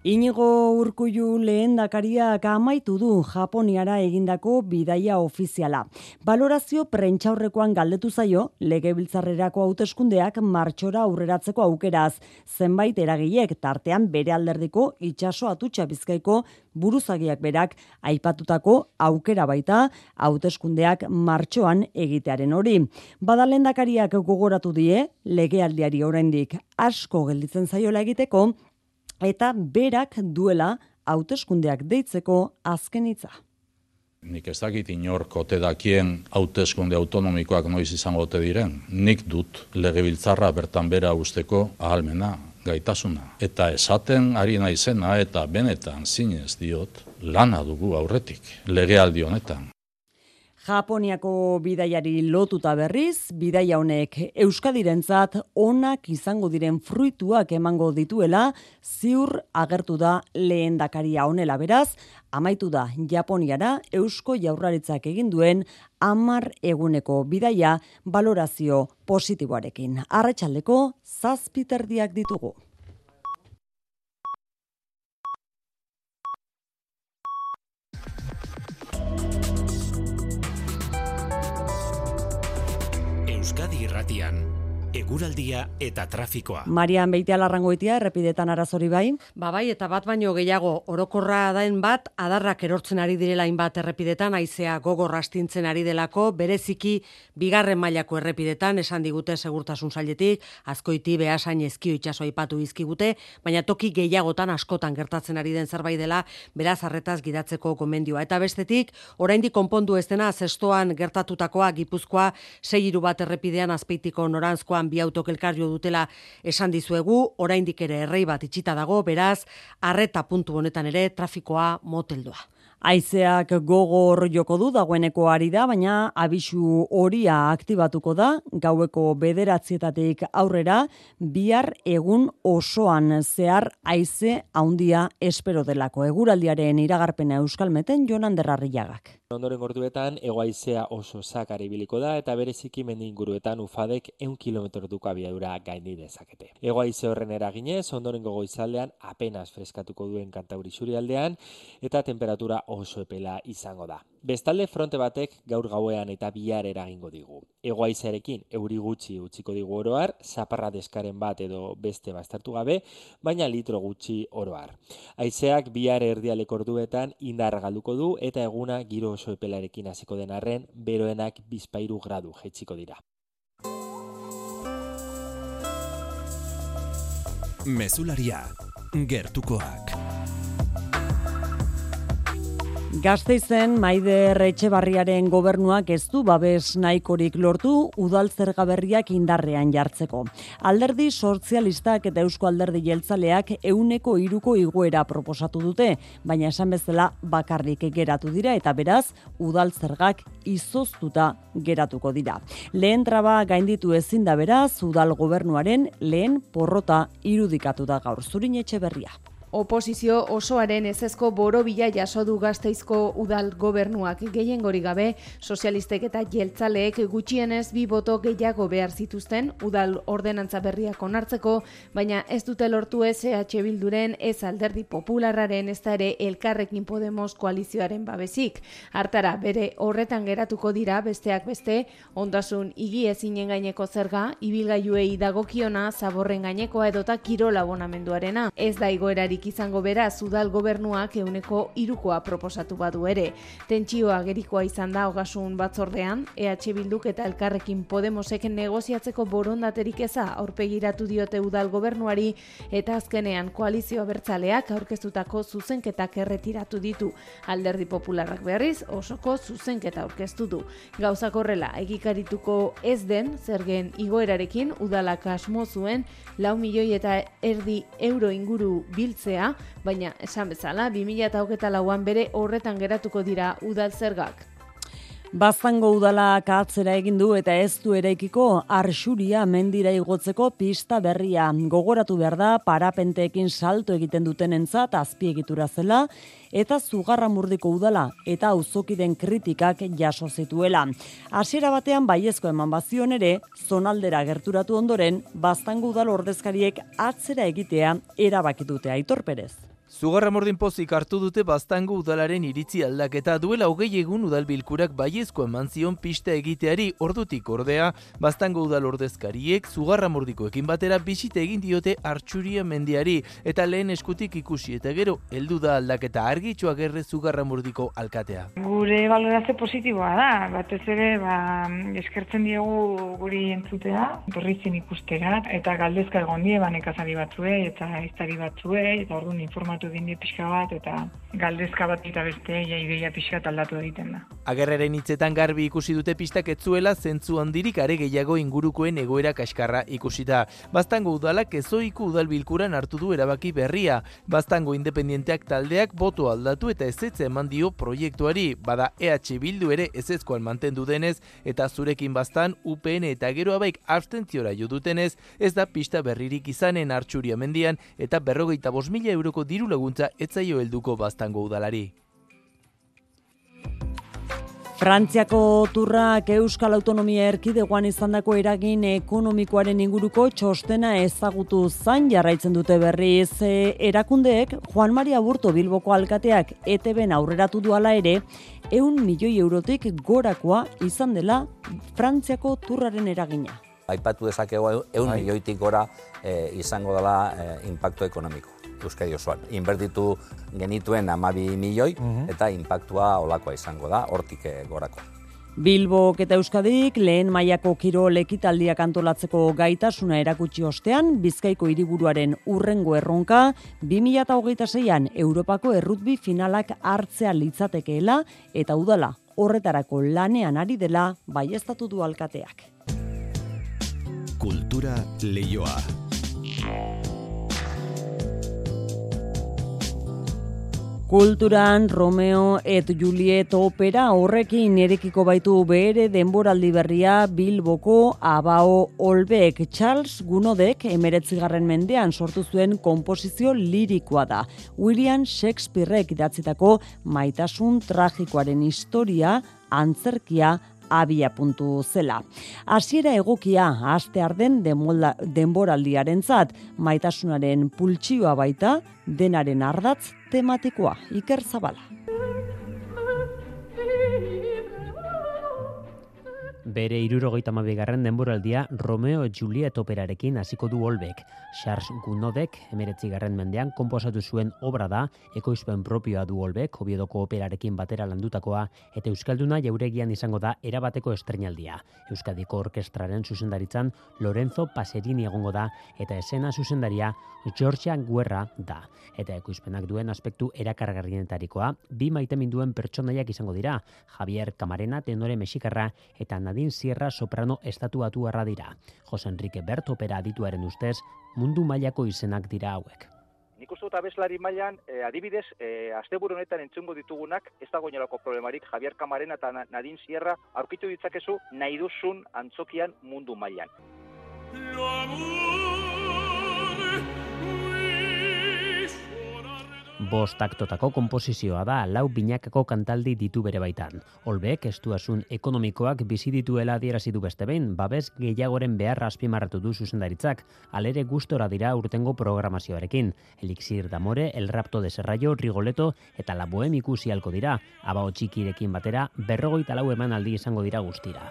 Inigo Urkullu lehendakariak amaitu du Japoniara egindako bidaia ofiziala. Balorazio prentxaurrekoan galdetu zaio legebiltzarrerako hauteskundeak martxora aurreratzeko aukeraz. Zenbait eragilek tartean bere alderdiko itsaso atutxa bizkaiko buruzagiak berak aipatutako aukera baita hauteskundeak martxoan egitearen hori. Badalendakariak gogoratu die legealdiari oraindik asko gelditzen zaiola egiteko eta berak duela hauteskundeak deitzeko azken hitza. Nik ez dakit inork ote dakien hauteskunde autonomikoak noiz izango ote diren. Nik dut legebiltzarra bertan bera usteko ahalmena, gaitasuna. Eta esaten ari naizena eta benetan zinez diot lana dugu aurretik, legealdi honetan. Japoniako bidaiari lotuta berriz, bidaia honek Euskadirentzat onak izango diren fruituak emango dituela, ziur agertu da lehendakaria honela beraz, amaitu da Japoniara Eusko Jaurlaritzak egin duen amar eguneko bidaia balorazio positiboarekin. Arratxaldeko zazpiterdiak ditugu. Euskadi Irratian eguraldia eta trafikoa. Marian Beitea larrangoitia, errepidetan arazori bai? Ba bai, eta bat baino gehiago, orokorra daen bat, adarrak erortzen ari direla inbat errepidetan, aizea gogorra astintzen ari delako, bereziki bigarren mailako errepidetan, esan digute segurtasun sailetik, azkoiti behasain ezkio itxaso aipatu izkigute, baina toki gehiagotan askotan gertatzen ari den zerbait dela, beraz arretaz gidatzeko gomendioa. Eta bestetik, oraindik konpondu ez dena, zestoan gertatutakoa, gipuzkoa, segiru bat errepidean azpeitiko norantzkoa bi autokelkario dutela esan dizuegu, oraindik ere errei bat itxita dago, beraz, arreta puntu honetan ere trafikoa moteldua. Aizeak gogor joko du dagoeneko ari da, baina abisu horia aktibatuko da, gaueko bederatzietatik aurrera, bihar egun osoan zehar aize haundia espero delako. Eguraldiaren iragarpena euskalmeten jonan derrarriagak. Ondoren gorduetan, egoaizea oso zakar ibiliko da eta bereziki mendi inguruetan ufadek eun kilometro duko abiadura gaindi dezakete. Egoaize horren eraginez, ondoren goizaldean apenas freskatuko duen kantauri aldean eta temperatura oso epela izango da. Bestalde fronte batek gaur gauean eta bihar eragingo digu. Egoaizearekin euri gutxi utziko digu oroar, zaparra deskaren bat edo beste bastartu gabe, baina litro gutxi oroar. Aizeak bihar erdialek orduetan indar galduko du eta eguna giro oso epelarekin hasiko den arren, beroenak bizpairu gradu jetziko dira. Mesularia, gertukoak. Gasteizen Maider Etxebarriaren gobernuak ez du babes nahikorik lortu udal zergaberriak indarrean jartzeko. Alderdi sozialistak eta Eusko Alderdi Jeltzaleak euneko iruko iguera proposatu dute, baina esan bezala bakarrik geratu dira eta beraz udal zergak izoztuta geratuko dira. Lehen traba gainditu ezin da beraz udal gobernuaren lehen porrota irudikatu da gaur zurin Etxeberria oposizio osoaren ezezko borobila jaso du Gasteizko udal gobernuak gehien gori gabe sozialistek eta jeltzaleek gutxienez bi boto gehiago behar zituzten udal ordenantza berriak onartzeko, baina ez dute lortu ez EH Bilduren ez alderdi popularraren ez da ere elkarrekin Podemos koalizioaren babesik. Hartara, bere horretan geratuko dira besteak beste, ondasun igi ezinen gaineko zerga, ibilgailuei dagokiona, zaborren gainekoa edota kirola bonamenduarena. Ez da igoerarik izango bera zudal gobernuak euneko irukoa proposatu badu ere. Tentsioa gerikoa izan da hogasun batzordean, EH Bilduk eta Elkarrekin Podemosek negoziatzeko borondaterik eza aurpegiratu diote udal gobernuari eta azkenean koalizio bertzaleak aurkeztutako zuzenketak erretiratu ditu. Alderdi Popularrak berriz osoko zuzenketa aurkeztu du. Gauzak horrela, egikarituko ez den, zergen igoerarekin udalak asmo zuen, lau milioi eta erdi euro inguru biltze baina esan bezala 2024 lauan bere horretan geratuko dira udal zergak. Baztango udala katzera egin du eta ez du eraikiko arxuria mendira igotzeko pista berria. Gogoratu behar da parapenteekin salto egiten duten entzat azpiegitura zela eta zugarra murdiko udala eta auzokiden kritikak jaso zituela. Hasiera batean baiezko eman bazion ere, zonaldera gerturatu ondoren, baztango udal ordezkariek atzera egitea erabakitute aitorperez. Zugarra mordin pozik hartu dute baztango udalaren iritzi aldaketa. Duela hogei egun udalbilkurak baiezko eman zion pista egiteari ordutik ordea, baztango udal ordezkariek zugarra mordikoekin batera bisite egin diote artxuria mendiari. Eta lehen eskutik ikusi eta gero heldu da aldaketa. Argitxoa gerre zugarra mordiko alkatea. Gu gure balorazio positiboa da, batez ere ba, eskertzen diegu guri entzutea, berritzen ikustera, eta galdezka egon die, ba, nekazari batzue, eta iztari batzue, eta orduan informatu dindi pixka bat, eta galdezka bat eta beste, ja ideia pixka aldatu egiten da. Agerraren hitzetan garbi ikusi dute pistak etzuela zentzu handirik are gehiago ingurukoen egoera kaskarra ikusita. Baztango udalak ezoiku udal bilkuran hartu du erabaki berria. Baztango independienteak taldeak boto aldatu eta ezetze eman dio proiektuari. Bada EH Bildu ere ezezkoan mantendu denez eta zurekin bastan UPN eta gero abaik abstentziora jo dutenez ez da pista berririk izanen hartxuria mendian eta berrogeita bos mila euroko diru laguntza etzaio helduko baztango udalari. Frantziako turrak Euskal Autonomia Erkidegoan izandako eragin ekonomikoaren inguruko txostena ezagutu zain jarraitzen dute berriz e, erakundeek Juan Maria Burto Bilboko alkateak ETB aurreratu duala ere eun milioi eurotik gorakoa izan dela Frantziako turraren eragina. Aipatu dezakegu eun bai. milioitik gora e, izango dela e, impacto ekonomiko. Euskadi osoan. Inbertitu genituen amabi milioi mhm. eta impactua olakoa izango da, hortik eh, gorako. Bilbok eta Euskadik lehen mailako kirol ekitaldiak antolatzeko gaitasuna erakutsi ostean, Bizkaiko hiriburuaren urrengo erronka, 2026an Europako errutbi finalak hartzea litzatekeela eta udala horretarako lanean ari dela baiestatu du alkateak. Kultura leioa. Kulturan Romeo et Juliet opera horrekin erekiko baitu bere denboraldi berria Bilboko Abao Olbek Charles Gunodek emeretzigarren mendean sortu zuen komposizio lirikoa da. William Shakespearek idatzitako maitasun tragikoaren historia antzerkia abia puntu zela. Hasiera egokia aste arden denboraldiaren zat, maitasunaren pultsioa baita, denaren ardatz tematikoa, iker zabala. Bere irurogeita mabigarren denboraldia Romeo Juliet operarekin hasiko du Olbek. Charles Gounodek, emeretzi garren mendean, komposatu zuen obra da, ekoizpen propioa du Olbek, obiedoko operarekin batera landutakoa, eta Euskalduna jauregian izango da erabateko estrenaldia. Euskadiko orkestraren zuzendaritzan Lorenzo Paserini egongo da, eta esena zuzendaria Georgia Guerra da. Eta ekoizpenak duen aspektu erakargarrienetarikoa, bi maite minduen pertsonaiak izango dira, Javier Camarena, tenore mexikarra, eta Nadine Sierra soprano estatuatu arra dira. Jose Enrique Bert opera adituaren ustez, mundu mailako izenak dira hauek. Nik uste dut abeslari mailan, e, adibidez, e, asteburu honetan entzungo ditugunak, ez dago inolako problemarik, Javier Camarena eta Nadine Sierra aurkitu ditzakezu nahi duzun antzokian mundu mailan. Bost aktotako komposizioa da lau binakako kantaldi ditu bere baitan. Olbek, estuasun ekonomikoak bizi dituela adierazi du beste behin, babes gehiagoren beharra azpimarratu du zuzendaritzak, alere gustora dira urtengo programazioarekin. Elixir d'amore, El rapto de serraio, Rigoleto eta La bohem ikusi halko dira, abao txikirekin batera, berrogoita lau eman aldi izango dira guztira.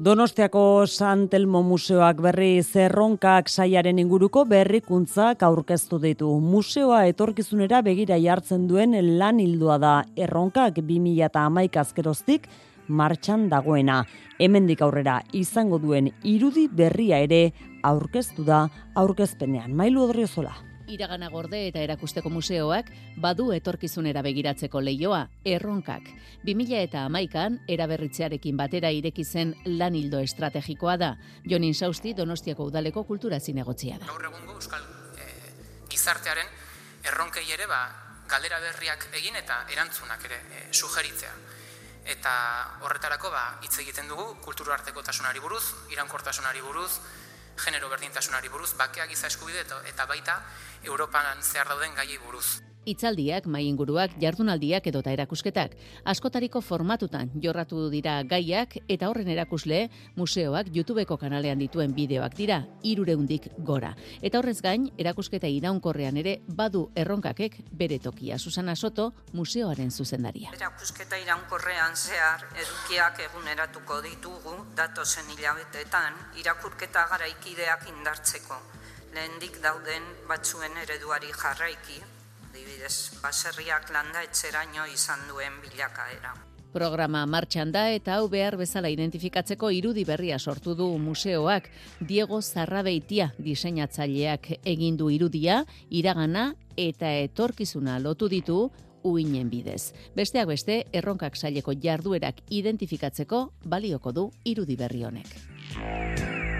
Donostiako Santelmo Museoak berri zerronkak saiaren inguruko berrikuntzak aurkeztu ditu. Museoa etorkizunera begira jartzen duen lan hildua da erronkak 2008 azkeroztik martxan dagoena. Hemendik aurrera izango duen irudi berria ere aurkeztu da aurkezpenean. Mailu odriozola iragana gorde eta erakusteko museoak badu etorkizunera begiratzeko leioa, erronkak. 2000 eta amaikan, eraberritzearekin batera ireki zen lan hildo estrategikoa da. Jonin Sausti, Donostiako udaleko kultura zinegotzia da. Gaur egungo Euskal e, gizartearen erronkei ere ba, galdera berriak egin eta erantzunak ere e, sugeritzea. Eta horretarako ba, hitz egiten dugu kulturu arteko tasunari buruz, irankortasunari buruz, genero berdintasunari buruz, bakea giza eskubide eta baita Europan zehar dauden gai buruz. Itzaldiak, mai inguruak, jardunaldiak edota erakusketak. Askotariko formatutan jorratu dira gaiak eta horren erakusle museoak YouTubeko kanalean dituen bideoak dira, irureundik gora. Eta horrez gain, erakusketa iraunkorrean ere badu erronkakek bere tokia. Susana Soto, museoaren zuzendaria. Erakusketa iraunkorrean zehar, edukiak eguneratuko ditugu, datozen hilabetetan, irakurketa garaikideak indartzeko lehendik dauden batzuen ereduari jarraiki, dibidez, baserriak landa etxeraino izan duen bilakaera. Programa martxan da eta hau behar bezala identifikatzeko irudi berria sortu du museoak. Diego Zarrabeitia diseinatzaileak egin du irudia, iragana eta etorkizuna lotu ditu uinen bidez. Besteak beste, erronkak saileko jarduerak identifikatzeko balioko du irudi berri honek.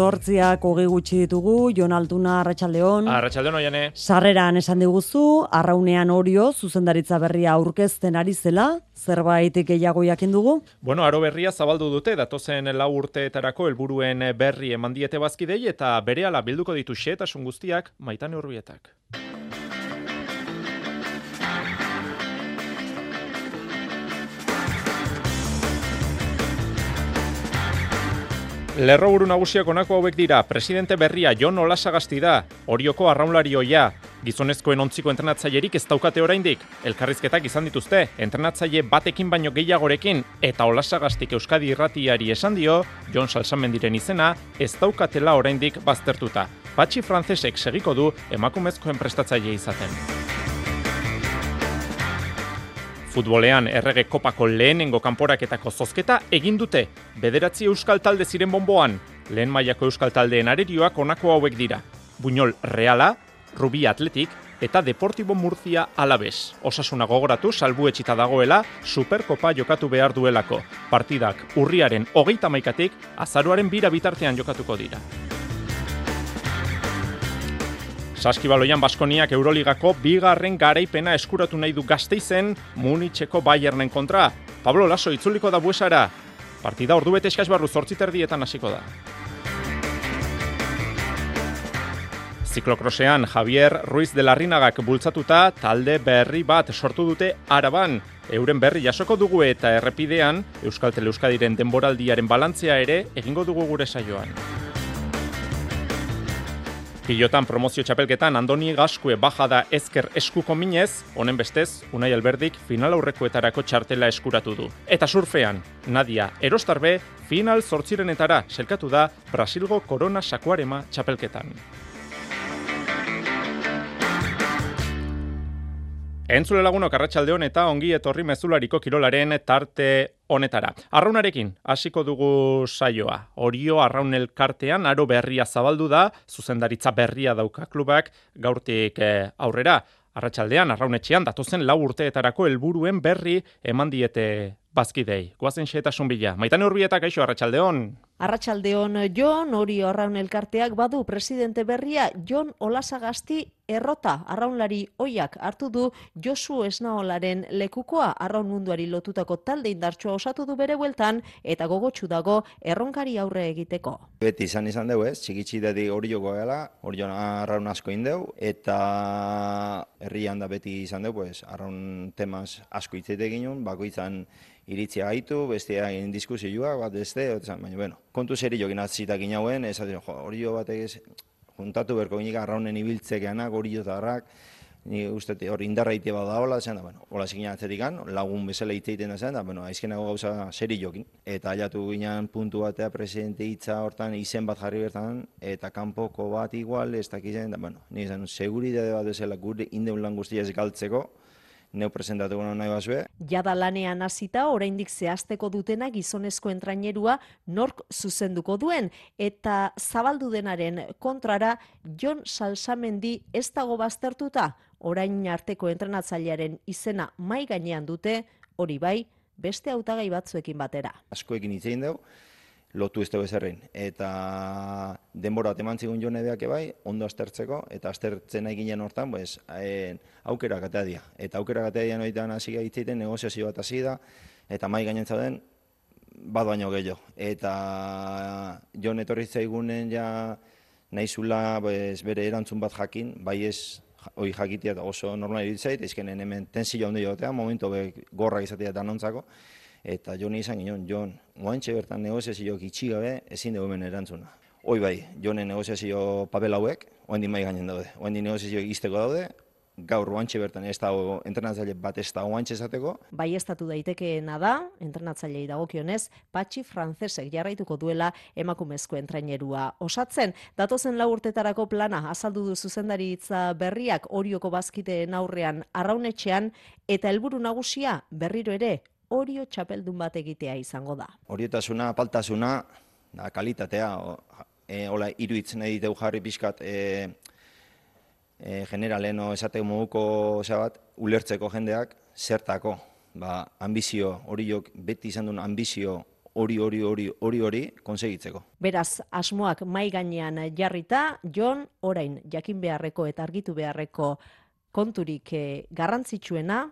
Zortziak hogei gutxi ditugu, Jon Altuna, Arratxaldeon. Arratxaldeon, oiane. Sarreran esan diguzu, arraunean orio, zuzendaritza berria aurkezten ari zela, zerbait gehiago jakin dugu? Bueno, aro berria zabaldu dute, datozen lau urteetarako helburuen berri eman diete bazkidei, eta bere bilduko ditu xeetasun guztiak, maitane urbietak. Lerroburu nagusiak onako hauek dira, presidente berria Jon Olasagasti da, orioko arraunlari oia, gizonezkoen ontziko entrenatzailerik ez daukate oraindik, elkarrizketak izan dituzte, entrenatzaile batekin baino gehiagorekin, eta Olasagastik Euskadi irratiari esan dio, Jon Salsamendiren izena, ez daukatela oraindik baztertuta. Patxi frantzesek segiko du emakumezkoen prestatzaile izaten. Futbolean errege kopako lehenengo kanporaketako zozketa egin dute. Bederatzi euskal talde ziren bonboan. Lehen mailako euskal taldeen arerioak onako hauek dira. Buñol Reala, Rubi Atletik eta Deportibo Murcia Alabes. Osasuna gogoratu salbu etxita dagoela Superkopa jokatu behar duelako. Partidak urriaren hogeita maikatik azaruaren bira bitartean jokatuko dira. Saskibaloian Baskoniak Euroligako bigarren garaipena eskuratu nahi du gazteizen Munitzeko Bayernen kontra. Pablo Laso itzuliko da buesara. Partida ordu bete eskaz barru zortziterdietan hasiko da. Ziklokrosean Javier Ruiz de Larrinagak bultzatuta talde berri bat sortu dute araban. Euren berri jasoko dugu eta errepidean Euskal Teleuskadiren denboraldiaren balantzea ere egingo dugu gure saioan. Pilotan promozio txapelketan Andoni Gaskue baja da ezker eskuko minez, honen bestez, Unai Alberdik final aurrekoetarako txartela eskuratu du. Eta surfean, Nadia Erostarbe final zortzirenetara selkatu da Brasilgo Korona Sakuarema txapelketan. Entzule lagunok arratsalde eta ongi etorri mezulariko kirolaren tarte honetara. Arraunarekin hasiko dugu saioa. Orio arraun elkartean aro berria zabaldu da, zuzendaritza berria dauka klubak gaurtik eh, aurrera. Arratsaldean arraunetxean datozen lau urteetarako helburuen berri eman diete bazkidei. Goazen xetasun bila. Maitane urbietak aixo arratsaldeon. Arratsaldeon Jon, hori arraun elkarteak badu presidente berria Jon Olasagasti errota. Arraunlari oiak hartu du Josu Esnaolaren lekukoa. Arraun munduari lotutako talde indartsua osatu du bere bueltan eta gogotsu dago erronkari aurre egiteko. Beti izan izan dugu ez, txikitsi dedi hori joko gela, hori arraun asko indeu, eta herrian da beti izan dugu, pues, arraun temaz asko itzete ginen, bako izan iritzia gaitu, bestia egin diskusioa, bat beste, baina, bueno, kontu zeri jokin atzita ginauen, ez hori jo batek juntatu berko ginik arraunen ibiltzekeanak, hori jo zarrak, ni uste hori indarra ite bada hola, zen da, bueno, hola zikin atzetikan, lagun bezala hitz egiten da zen, da, bueno, aizkenago gauza seri jokin. Eta alatu ginen puntu batea presidente hitza hortan izen bat jarri bertan, eta kanpoko bat igual, ez dakizen, da, bueno, ni zen, seguridade bat bezala gure indeun lan guztia ez galtzeko, neu presentatu gana nahi bazue. Jada lanean hasita oraindik zehazteko dutena gizonezko entrainerua nork zuzenduko duen eta zabaldu denaren kontrara Jon Salsamendi ez dago baztertuta orain arteko entrenatzailearen izena mai gainean dute hori bai beste hautagai batzuekin batera. Askoekin hitz egin dugu lotu ez bezerrein. Eta denbora bat eman zigun jone bai, ondo aztertzeko, eta aztertzen nahi ginen hortan, pues, haen, aukera gatea dia. Eta aukera gatea dia noitan hasi gaitzeiten, negoziazio bat hasi da, eta mai gainen zauden, bat baino gehiago. Eta jone etorri zaigunen ja naizula pues, bere erantzun bat jakin, bai ez hori jakitea eta oso normal iritzait, ezkenen hemen tensio handi jotea, momentu be gorrak izatea danontzako, eta joni izan ginen, jon, guantxe bertan negoziazioak itxigabe ezin dugu hemen erantzuna. Hoi bai, jonen negoziazio papel hauek, oendi mai gainen daude, oendi negoziazioak izteko daude, gaur oantxe bertan ez dago entrenatzaile bat ez da oantxe esateko. Bai estatu daitekeena da, entrenatzailei dagokionez, patxi frantzesek jarraituko duela emakumezko entrainerua osatzen. Datozen lau urtetarako plana azaldu du zuzendari berriak orioko bazkiteen aurrean arraunetxean eta helburu nagusia berriro ere orio txapeldun bat egitea izango da. Oriotasuna, paltasuna, da, kalitatea, o, e, hola, iruitzen nahi jarri pixkat, e, e, generalen esate moduko bat, ulertzeko jendeak zertako, ba, ambizio hori jok, beti izan duen ambizio hori hori hori hori hori konsegitzeko. Beraz, asmoak mai gainean jarrita, Jon orain jakin beharreko eta argitu beharreko konturik eh, garrantzitsuena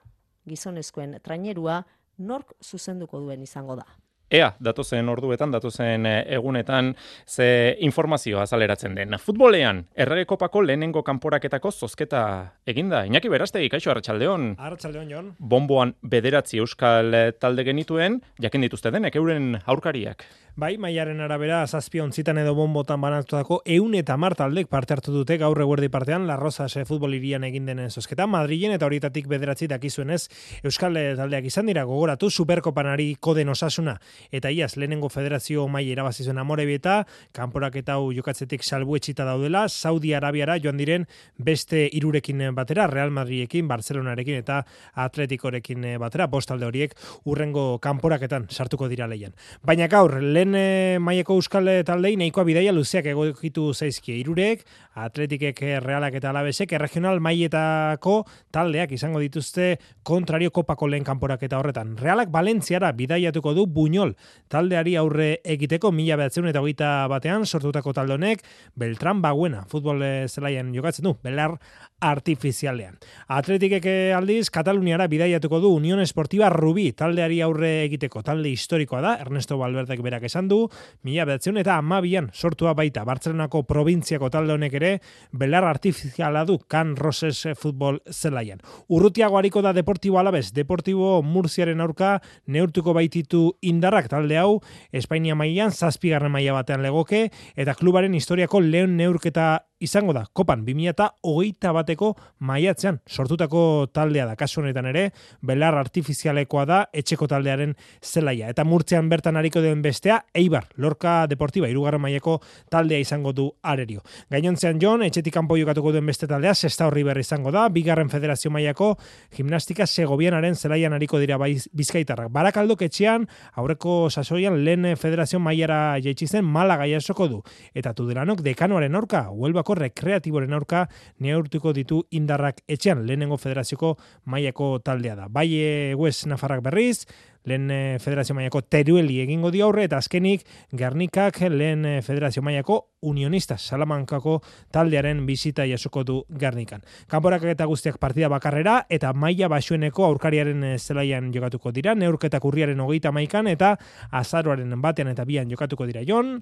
gizonezkoen trainerua nork zuzenduko duen izango da. Ea, datozen orduetan, datozen eh, egunetan, ze informazioa azaleratzen den. Futbolean, errege kopako lehenengo kanporaketako zozketa eginda. Iñaki berastegi, kaixo, Arratxaldeon. Arratxaldeon, Jon. Bomboan bederatzi euskal talde genituen, jakin dituzte denek, euren aurkariak. Bai, mailaren arabera, zazpi ontzitan edo bombotan banatutako eun eta martaldek parte hartu dute gaur eguerdi partean, La Rosas e, futbol irian egin denen zozketa. Madrilen eta horietatik bederatzi dakizuenez, Euskal taldeak izan dira gogoratu, superkopanari koden osasuna, eta iaz, lehenengo federazio mai irabazizuen amore bieta, kanporak eta hu jokatzetik salbuetxita daudela, Saudi Arabiara joan diren beste irurekin batera, Real Madridekin, Barcelonarekin eta Atletikorekin batera, bostalde horiek urrengo kanporaketan sartuko dira leian. Baina gaur, lehen lehen e, maieko euskal taldei nahikoa bidaia luzeak egokitu zaizkie irurek, atletikek eh, realak eta alabesek, erregional maietako taldeak izango dituzte kontrario kopako lehen kanporak eta horretan. Realak Valentziara bidaiatuko du Buñol taldeari aurre egiteko mila behatzen eta hogeita batean sortutako taldonek Beltran Baguena futbol eh, zelaian jokatzen du, belar artifizialean. Atletikek aldiz, Kataluniara bidaiatuko du Unión Esportiva Rubi taldeari aurre egiteko talde historikoa da, Ernesto Valverdek berak esan du, mila behatzen eta amabian sortua baita Bartzelonako probintziako talde honek ere, belar artifiziala du kan Roses futbol zelaian. Urrutiago hariko da Deportibo Alabez, Deportibo Murziaren aurka neurtuko baititu indarrak talde hau, Espainia mailan zazpigarren maila batean legoke, eta klubaren historiako lehen neurketa izango da, kopan, 2008 bateko maiatzean sortutako taldea da, kasu honetan ere, belar artifizialekoa da, etxeko taldearen zelaia. Eta murtzean bertan hariko den bestea, Eibar, Lorca Deportiva, irugarren maieko taldea izango du arerio. Gainontzean Jon, etxetik kanpo jokatuko duen beste taldea, sesta horri berri izango da, bigarren federazio maiako gimnastika segobianaren zelaian hariko dira bizkaitarrak. Barakaldok etxean, aurreko sasoian, lehen federazio maiara jaitsi zen, mala gaiasoko du. Eta tudelanok dekanoaren aurka, huelba Nafarroako rekreatiboren aurka neurtuko ditu indarrak etxean lehenengo federazioko mailako taldea da. Bai West Nafarrak berriz, lehen eh, federazio mailako terueli egingo di aurre eta azkenik Gernikak lehen eh, federazio mailako unionista Salamankako taldearen bizita jasoko du Gernikan. Kanporak eta guztiak partida bakarrera eta maila basueneko aurkariaren zelaian jokatuko dira, neurketak urriaren hogeita maikan eta azaroaren batean eta bian jokatuko dira jon,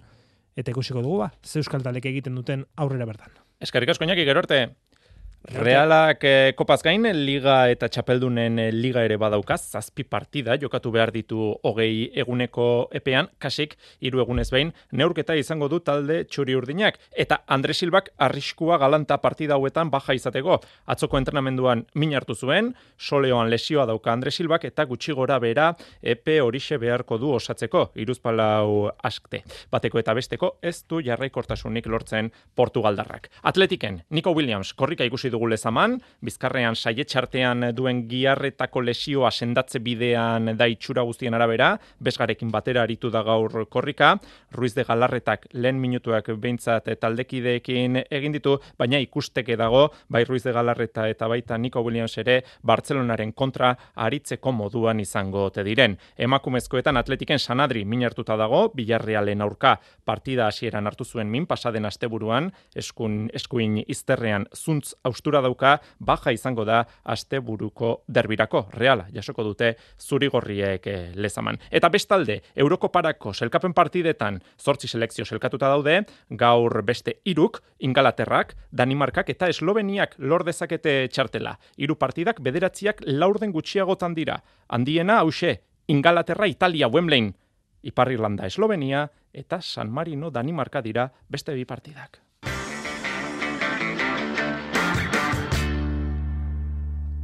eta ikusiko dugu ba, ze euskal talek egiten duten aurrera bertan. Eskerrik asko inaki, gero arte. Realak eh, kopaz gain, liga eta txapeldunen eh, liga ere badaukaz, zazpi partida, jokatu behar ditu hogei eguneko epean, kasik, hiru egunez behin, neurketa izango du talde txuri urdinak. Eta Andre Silbak arriskua galanta partida hauetan baja izateko. Atzoko entrenamenduan min hartu zuen, soleoan lesioa dauka Andre Silbak, eta gutxi gora bera epe horixe beharko du osatzeko, iruzpalau askte. Bateko eta besteko, ez du jarraikortasunik lortzen Portugaldarrak. Atletiken, Nico Williams, korrika ikusi dugu lezaman, bizkarrean saietxartean duen giarretako lesioa sendatze bidean da itxura guztien arabera, bezgarekin batera aritu da gaur korrika, Ruiz de Galarretak lehen minutuak behintzat taldekideekin egin ditu, baina ikusteke dago, bai Ruiz de Galarreta eta baita Nico Williams ere, Bartzelonaren kontra aritzeko moduan izango te diren. Emakumezkoetan atletiken sanadri minartuta dago, bilarrealen aurka. Partida hasieran hartu zuen min, pasaden asteburuan, eskun, eskuin izterrean zuntz haustura dauka baja izango da asteburuko derbirako. Reala, jasoko dute zurigorriek eh, lezaman. Eta bestalde, Eurokoparako selkapen partidetan zortzi selekzio selkatuta daude, gaur beste iruk, Ingalaterrak, Danimarkak eta Esloveniak lor dezakete txartela. Hiru partidak bederatziak laurden gutxiagotan dira. Handiena, hause, Ingalaterra, Italia, Wembley, Ipar Irlanda, Eslovenia eta San Marino, Danimarka dira beste bi partidak.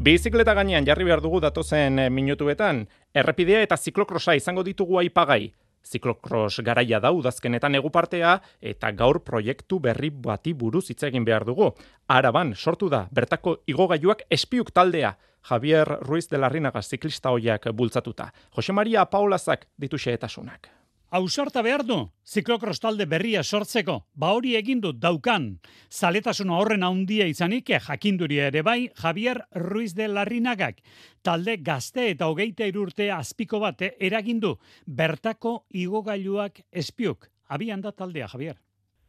Bizikleta gainean jarri behar dugu datozen eh, minutuetan, errepidea eta ziklokrosa izango ditugu aipagai. Ziklokros garaia da udazkenetan egupartea eta gaur proiektu berri bati buruz hitz egin behar dugu. Araban sortu da bertako igogailuak espiuk taldea. Javier Ruiz de la Rinaga ziklista hoiak bultzatuta. Jose Maria Paulazak ditu xehetasunak. Ausarta behar du, ziklokros talde berria sortzeko, ba hori egin du daukan. Zaletasuna horren handia izanik, eh, jakinduria ere bai, Javier Ruiz de Larrinagak. Talde gazte eta hogeita irurte azpiko bate eragindu, bertako igogailuak espiuk. Abian da taldea, Javier.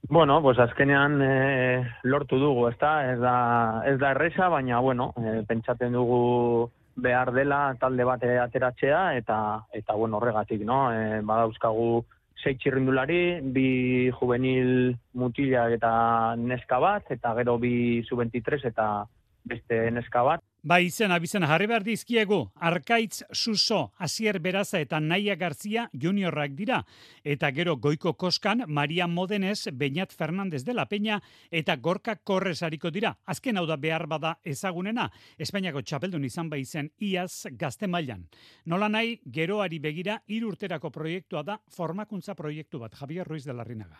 Bueno, pues azkenean e, lortu dugu, ez da, ez da, ez da erresa, baina, bueno, e, pentsaten dugu behar dela talde bat ateratzea eta eta bueno horregatik no? E, badauzkagu sei txirrindulari bi juvenil mutilak eta neska bat eta gero bi sub-23 eta beste neska bat Ba izen abizen jarri behar dizkiegu, Arkaitz Suso, Asier Beraza eta Naia Garzia juniorrak dira. Eta gero goiko koskan, Maria Modenez, Beñat Fernandez de la Peña eta Gorka Korresariko dira. Azken hau da behar bada ezagunena, Espainiako txapeldun izan bai zen iaz gazte mailan. Nola nahi, geroari begira, irurterako proiektua da formakuntza proiektu bat, Javier Ruiz de la Rinaga.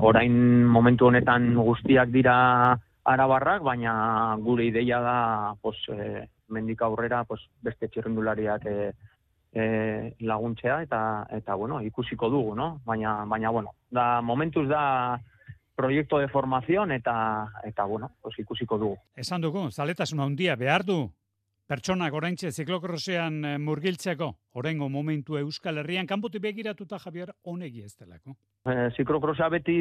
Orain momentu honetan guztiak dira arabarrak, baina gure ideia da pues, e, mendik aurrera pues, beste txirrendulariak e, e, laguntzea eta eta bueno, ikusiko dugu, no? Baina, baina bueno, da momentuz da proiektu de formación eta eta bueno, pues ikusiko dugu. Esan dugu, zaletasuna handia behar du Pertsona goraintxe ziklokrosean eh, murgiltzeko, orengo momentu Euskal Herrian, kanpotik begiratuta Javier onegi ez delako. E, ziklokrosea beti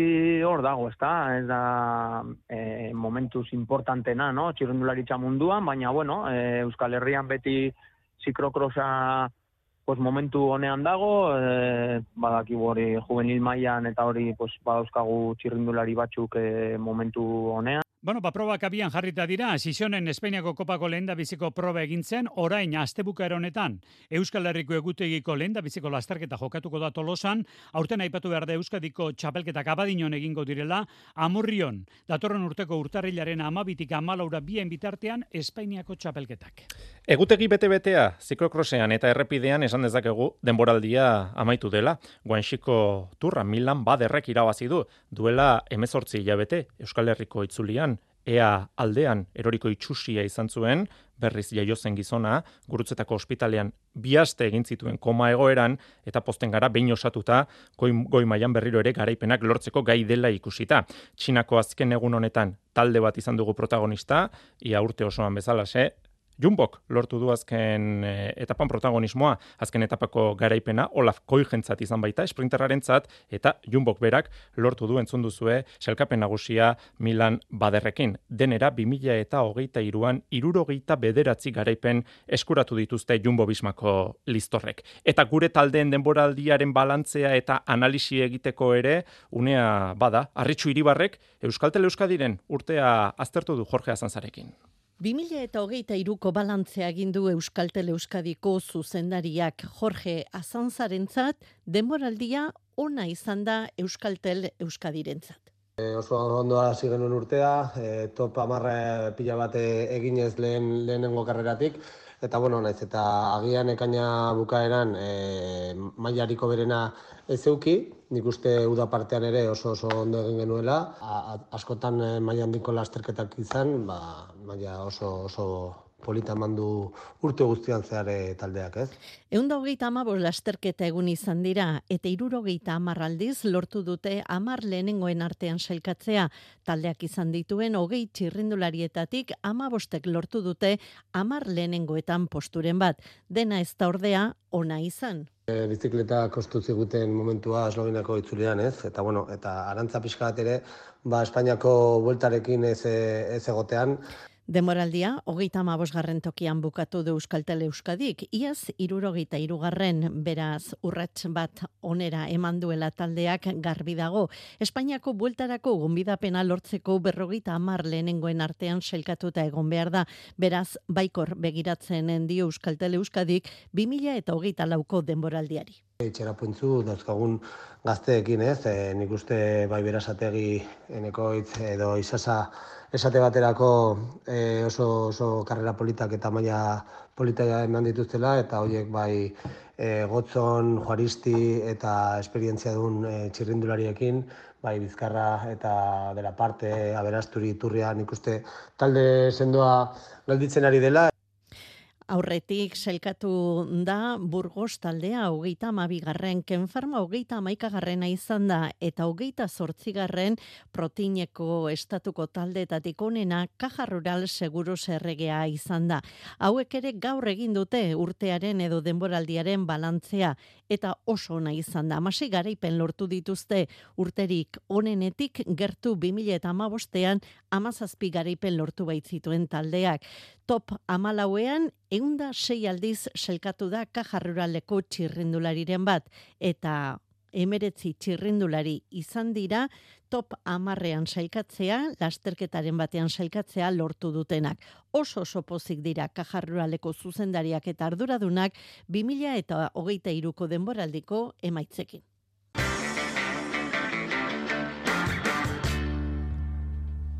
hor dago, ez da, ez da e, momentuz importantena, no? txirrendularitza munduan, baina bueno, e, Euskal Herrian beti ziklokrosa pues, momentu honean dago, e, badaki hori juvenil mailan eta hori pues, badauzkagu txirrendulari batzuk e, momentu honean. Bueno, ba, probak abian jarrita dira, Sisonen Espainiako kopako lehenda biziko proba egintzen, orain astebuka eronetan, Euskal Herriko egutegiko lehenda biziko lasterketa jokatuko da tolosan, aurten aipatu behar da Euskadiko txapelketa kabadinon egingo direla, amurrion, datorren urteko urtarrilaren amabitik amalaura bien bitartean Espainiako txapelketak. Egutegi bete-betea, ziklokrosean eta errepidean esan dezakegu denboraldia amaitu dela. Guanxiko turra Milan baderrek irabazi du, duela emezortzi hilabete Euskal Herriko itzulian, ea aldean eroriko itxusia izan zuen, berriz jaiozen gizona, gurutzetako ospitalean biaste egin zituen koma egoeran, eta posten gara behin osatuta, goi, goi maian berriro ere garaipenak lortzeko gai dela ikusita. Txinako azken egun honetan talde bat izan dugu protagonista, ia urte osoan bezalase, Jumbok lortu du azken e, etapan protagonismoa, azken etapako garaipena, Olaf Koigentzat izan baita, sprinterrarentzat eta Jumbok berak lortu du entzun duzue selkapen nagusia Milan baderrekin. Denera, 2000 eta hogeita iruan, irurogeita bederatzi garaipen eskuratu dituzte Jumbo Bismako listorrek. Eta gure taldeen denboraldiaren balantzea eta analisi egiteko ere, unea bada, arritxu iribarrek, Euskaltele Euskadiren urtea aztertu du Jorge Azanzarekin. 2000 eta hogeita iruko balantzea gindu Euskaltel Euskadiko zuzendariak Jorge Azanzarentzat, denboraldia ona izan da Euskaltel Euskadirentzat. E, oso ondo hasi genuen urtea, e, top amarra pila bate eginez lehen lehenengo karreratik, eta bueno, naiz eta agian ekaina bukaeran e, mailariko berena ez zeuki, nik uste uda partean ere oso oso ondo egin genuela, a, askotan e, maila handiko lasterketak izan, ba, maila oso oso polita mandu urte guztian zehar eh, taldeak, ez? Eunda hogeita amabos lasterketa egun izan dira, eta irurogeita amar aldiz lortu dute amar lehenengoen artean sailkatzea. Taldeak izan dituen hogei txirrindularietatik amabostek lortu dute amar lehenengoetan posturen bat. Dena ez da ordea, ona izan. E, bizikleta kostu ziguten momentua esloginako itzulean, ez? Eta, bueno, eta arantza pixka bat ere, ba, Espainiako bueltarekin ez, ez egotean, Demoraldia, hogeita amabosgarren tokian bukatu du Euskaltel Euskadik, iaz irurogeita irugarren beraz urrats bat onera eman duela taldeak garbi dago. Espainiako bueltarako gonbidapena lortzeko berrogeita amar lehenengoen artean selkatuta egon behar da, beraz baikor begiratzen dio Euskaltel Euskadik 2000 eta hogeita lauko denboraldiari. Itxera puntzu, dauzkagun gazteekin ez, e, nik uste bai berasategi enekoitz edo izasa esate baterako e, oso, oso karrera politak eta maila polita eman dituztela, eta horiek bai e, gotzon, juaristi eta esperientzia duen e, txirrindulariekin, bai bizkarra eta dela parte aberasturi turria nik uste talde sendoa galditzen ari dela. Aurretik selkatu da Burgos taldea hogeita amabigarren, Kenfarma hogeita amaikagarrena izan da, eta hogeita zortzigarren proteineko estatuko taldeetatik onena Kaja Rural Seguro Zerregea izan da. Hauek ere gaur egin dute urtearen edo denboraldiaren balantzea, eta oso ona izan da. Amasi garaipen lortu dituzte urterik onenetik gertu 2000 eta amabostean amazazpi garaipen lortu baitzituen taldeak. Top amalauean, eunda sei aldiz selkatu da kajarruraleko txirrindulariren bat, eta emeretzi txirrindulari izan dira, top amarrean sailkatzea, lasterketaren batean sailkatzea lortu dutenak. Oso oso pozik dira kajarruraleko zuzendariak eta arduradunak 2000 eta hogeita iruko denboraldiko emaitzekin.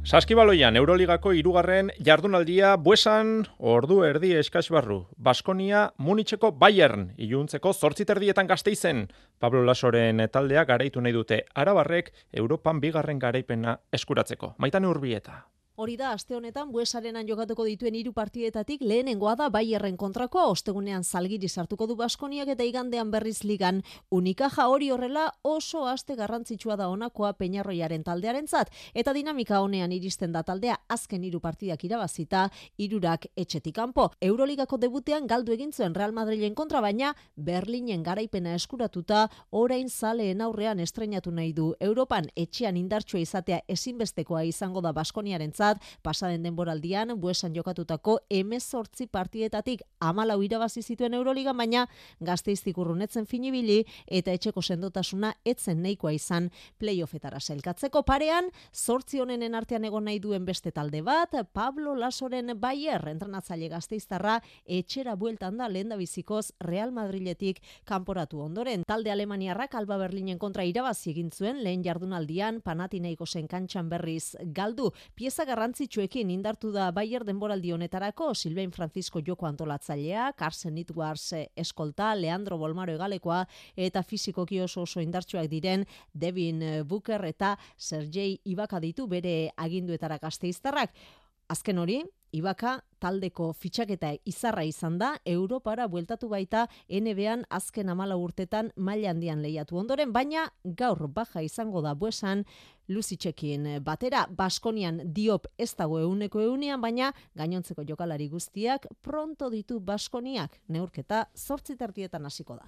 Saskibaloian, Euroligako irugarren jardunaldia buesan ordu erdi eskasbarru. Baskonia Munitzeko Bayern iluntzeko zortziterdietan gazteizen. Pablo Lasoren taldea garaitu nahi dute Arabarrek Europan bigarren garaipena eskuratzeko. Maitane urbieta. Hori da, aste honetan, buesarenan jokatuko dituen hiru partietatik lehenengoa da Bayerren kontrakoa, ostegunean salgiri sartuko du Baskoniak eta igandean berriz ligan. Unikaja hori horrela oso aste garrantzitsua da honakoa Peñarroiaren taldearen zat, eta dinamika honean iristen da taldea azken hiru partidak irabazita, irurak etxetik kanpo. Euroligako debutean galdu egin zuen Real Madrilen kontra baina Berlinen garaipena eskuratuta, orain zaleen aurrean estrenatu nahi du. Europan etxean indartsua izatea ezinbestekoa izango da Baskoniaren zat, pasaden denboraldian, buesan jokatutako emezortzi partietatik amalau irabazi zituen Euroliga, baina gazteiztik urrunetzen finibili eta etxeko sendotasuna etzen nahikoa izan playoffetara selkatzeko parean, sortzi honenen artean egon nahi duen beste talde bat, Pablo Lasoren Bayer, entrenatzaile gazteiztarra, etxera bueltan da lehen bizikoz Real Madriletik kanporatu ondoren. Talde Alemaniarrak Alba Berlinen kontra irabazi egin zuen lehen jardunaldian Panathinaiko zen kantxan berriz galdu. Pieza garrantzitsuekin indartu da Bayer denboraldi honetarako Silvain Francisco Joko antolatzailea, Carson Edwards eh, eskolta, Leandro Bolmaro egalekoa eta fizikoki oso oso indartsuak diren Devin eh, Booker eta Sergei Ibaka ditu bere aginduetara gazteiztarrak. Azken hori, Ibaka taldeko fitxaketa izarra izan da, Europara bueltatu baita NBA-an azken amala urtetan maila handian lehiatu ondoren, baina gaur baja izango da buesan Luzitxekin batera, Baskonian diop ez dago euneko eunean, baina gainontzeko jokalari guztiak pronto ditu Baskoniak, neurketa zortzi tertietan hasiko da.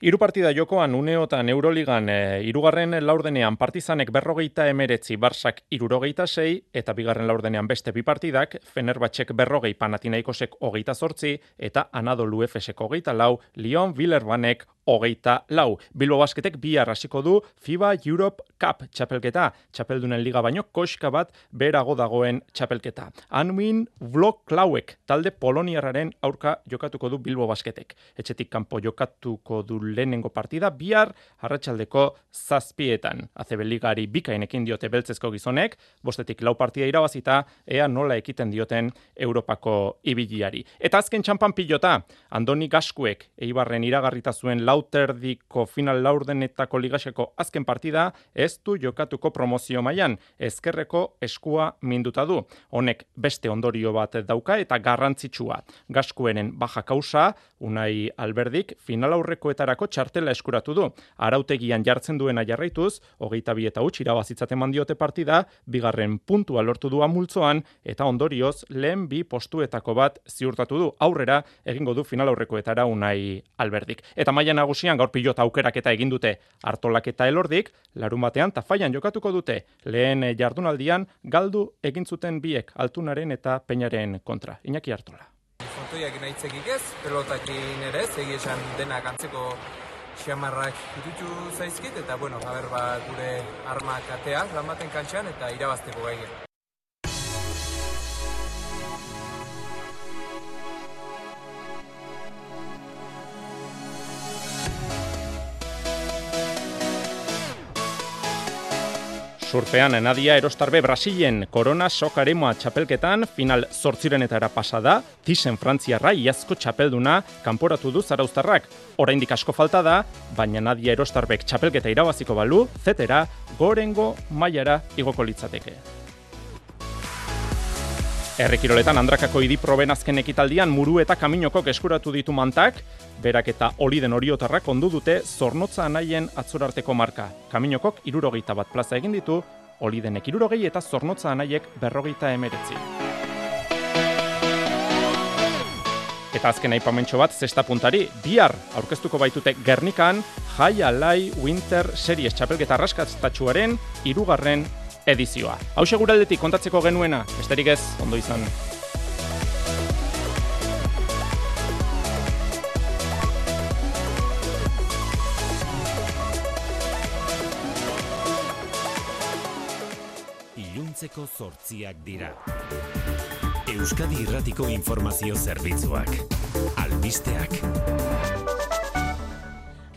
Hiru partida jokoan uneotan Euroligan e, irugarren laurdenean partizanek berrogeita emeretzi, Barsak irurogeita sei, eta bigarren laurdenean beste bi partidak, Fenerbatxek berrogei panatinaikosek hogeita zortzi, eta Anadolu Efesek hogeita lau, Lyon Villerbanek hogeita lau. Bilbo Basketek bi arrasiko du FIBA Europe Cup txapelketa, txapeldunen liga baino koska bat berago dagoen txapelketa. Anwin Vlog Klauek talde Poloniarraren aurka jokatuko du Bilbo Basketek. Etxetik kanpo jokatuko du lehenengo partida, bihar arratsaldeko zazpietan. Azebeligari bikainekin diote beltzezko gizonek, bostetik lau partida irabazita, ea nola ekiten dioten Europako ibiliari. Eta azken txampan pilota, Andoni Gaskuek eibarren iragarrita zuen lau lauterdiko final laurdenetako ligaseko azken partida ez du jokatuko promozio mailan ezkerreko eskua minduta du. Honek beste ondorio bat dauka eta garrantzitsua. Gaskuenen baja kausa, Unai Alberdik final aurrekoetarako txartela eskuratu du. Arautegian jartzen duena jarraituz, hogeita bi eta utxira bazitzaten mandiote partida, bigarren puntua lortu du multzoan eta ondorioz lehen bi postuetako bat ziurtatu du. Aurrera egingo du final aurrekoetara Unai Alberdik. Eta maila nagusian gaur pilota aukerak eta egin dute hartolak eta elordik, larun batean tafaian jokatuko dute lehen jardunaldian galdu egin zuten biek altunaren eta peñaren kontra. Iñaki hartola. Fontoiak nahitzekik ez, pelotakin ere ez, esan denak antzeko xamarrak iritu zaizkit, eta bueno, haber ba, gure armak atea, lan baten kantxan, eta irabazteko gai. Surpean Nadia Erostarbe Brasilen Corona Sokaremoa txapelketan final zortzirenetara pasada, Thyssen Frantziarra iazko txapelduna kanporatu du zarauztarrak. Oraindik asko falta da, baina Nadia Erostarbek txapelketa irabaziko balu, zetera, gorengo mailara igoko litzateke. Errekiroletan Andrakako idi proben azken ekitaldian muru eta kaminokok eskuratu ditu mantak, berak eta hori den oriotarrak ondu dute zornotza anaien atzorarteko marka. Kaminokok irurogeita bat plaza egin ditu, hori denek irurogei eta zornotza anaiek berrogeita emeretzi. Eta azken aipamentxo bat zesta puntari, bihar aurkeztuko baitute Gernikan, Jai Alai Winter Series txapelgeta raskatstatxuaren irugarren edizioa. Hau seguraldetik kontatzeko genuena, besterik ez, ondo izan. Iluntzeko zortziak dira. Euskadi Irratiko Informazio Zerbitzuak. Albisteak.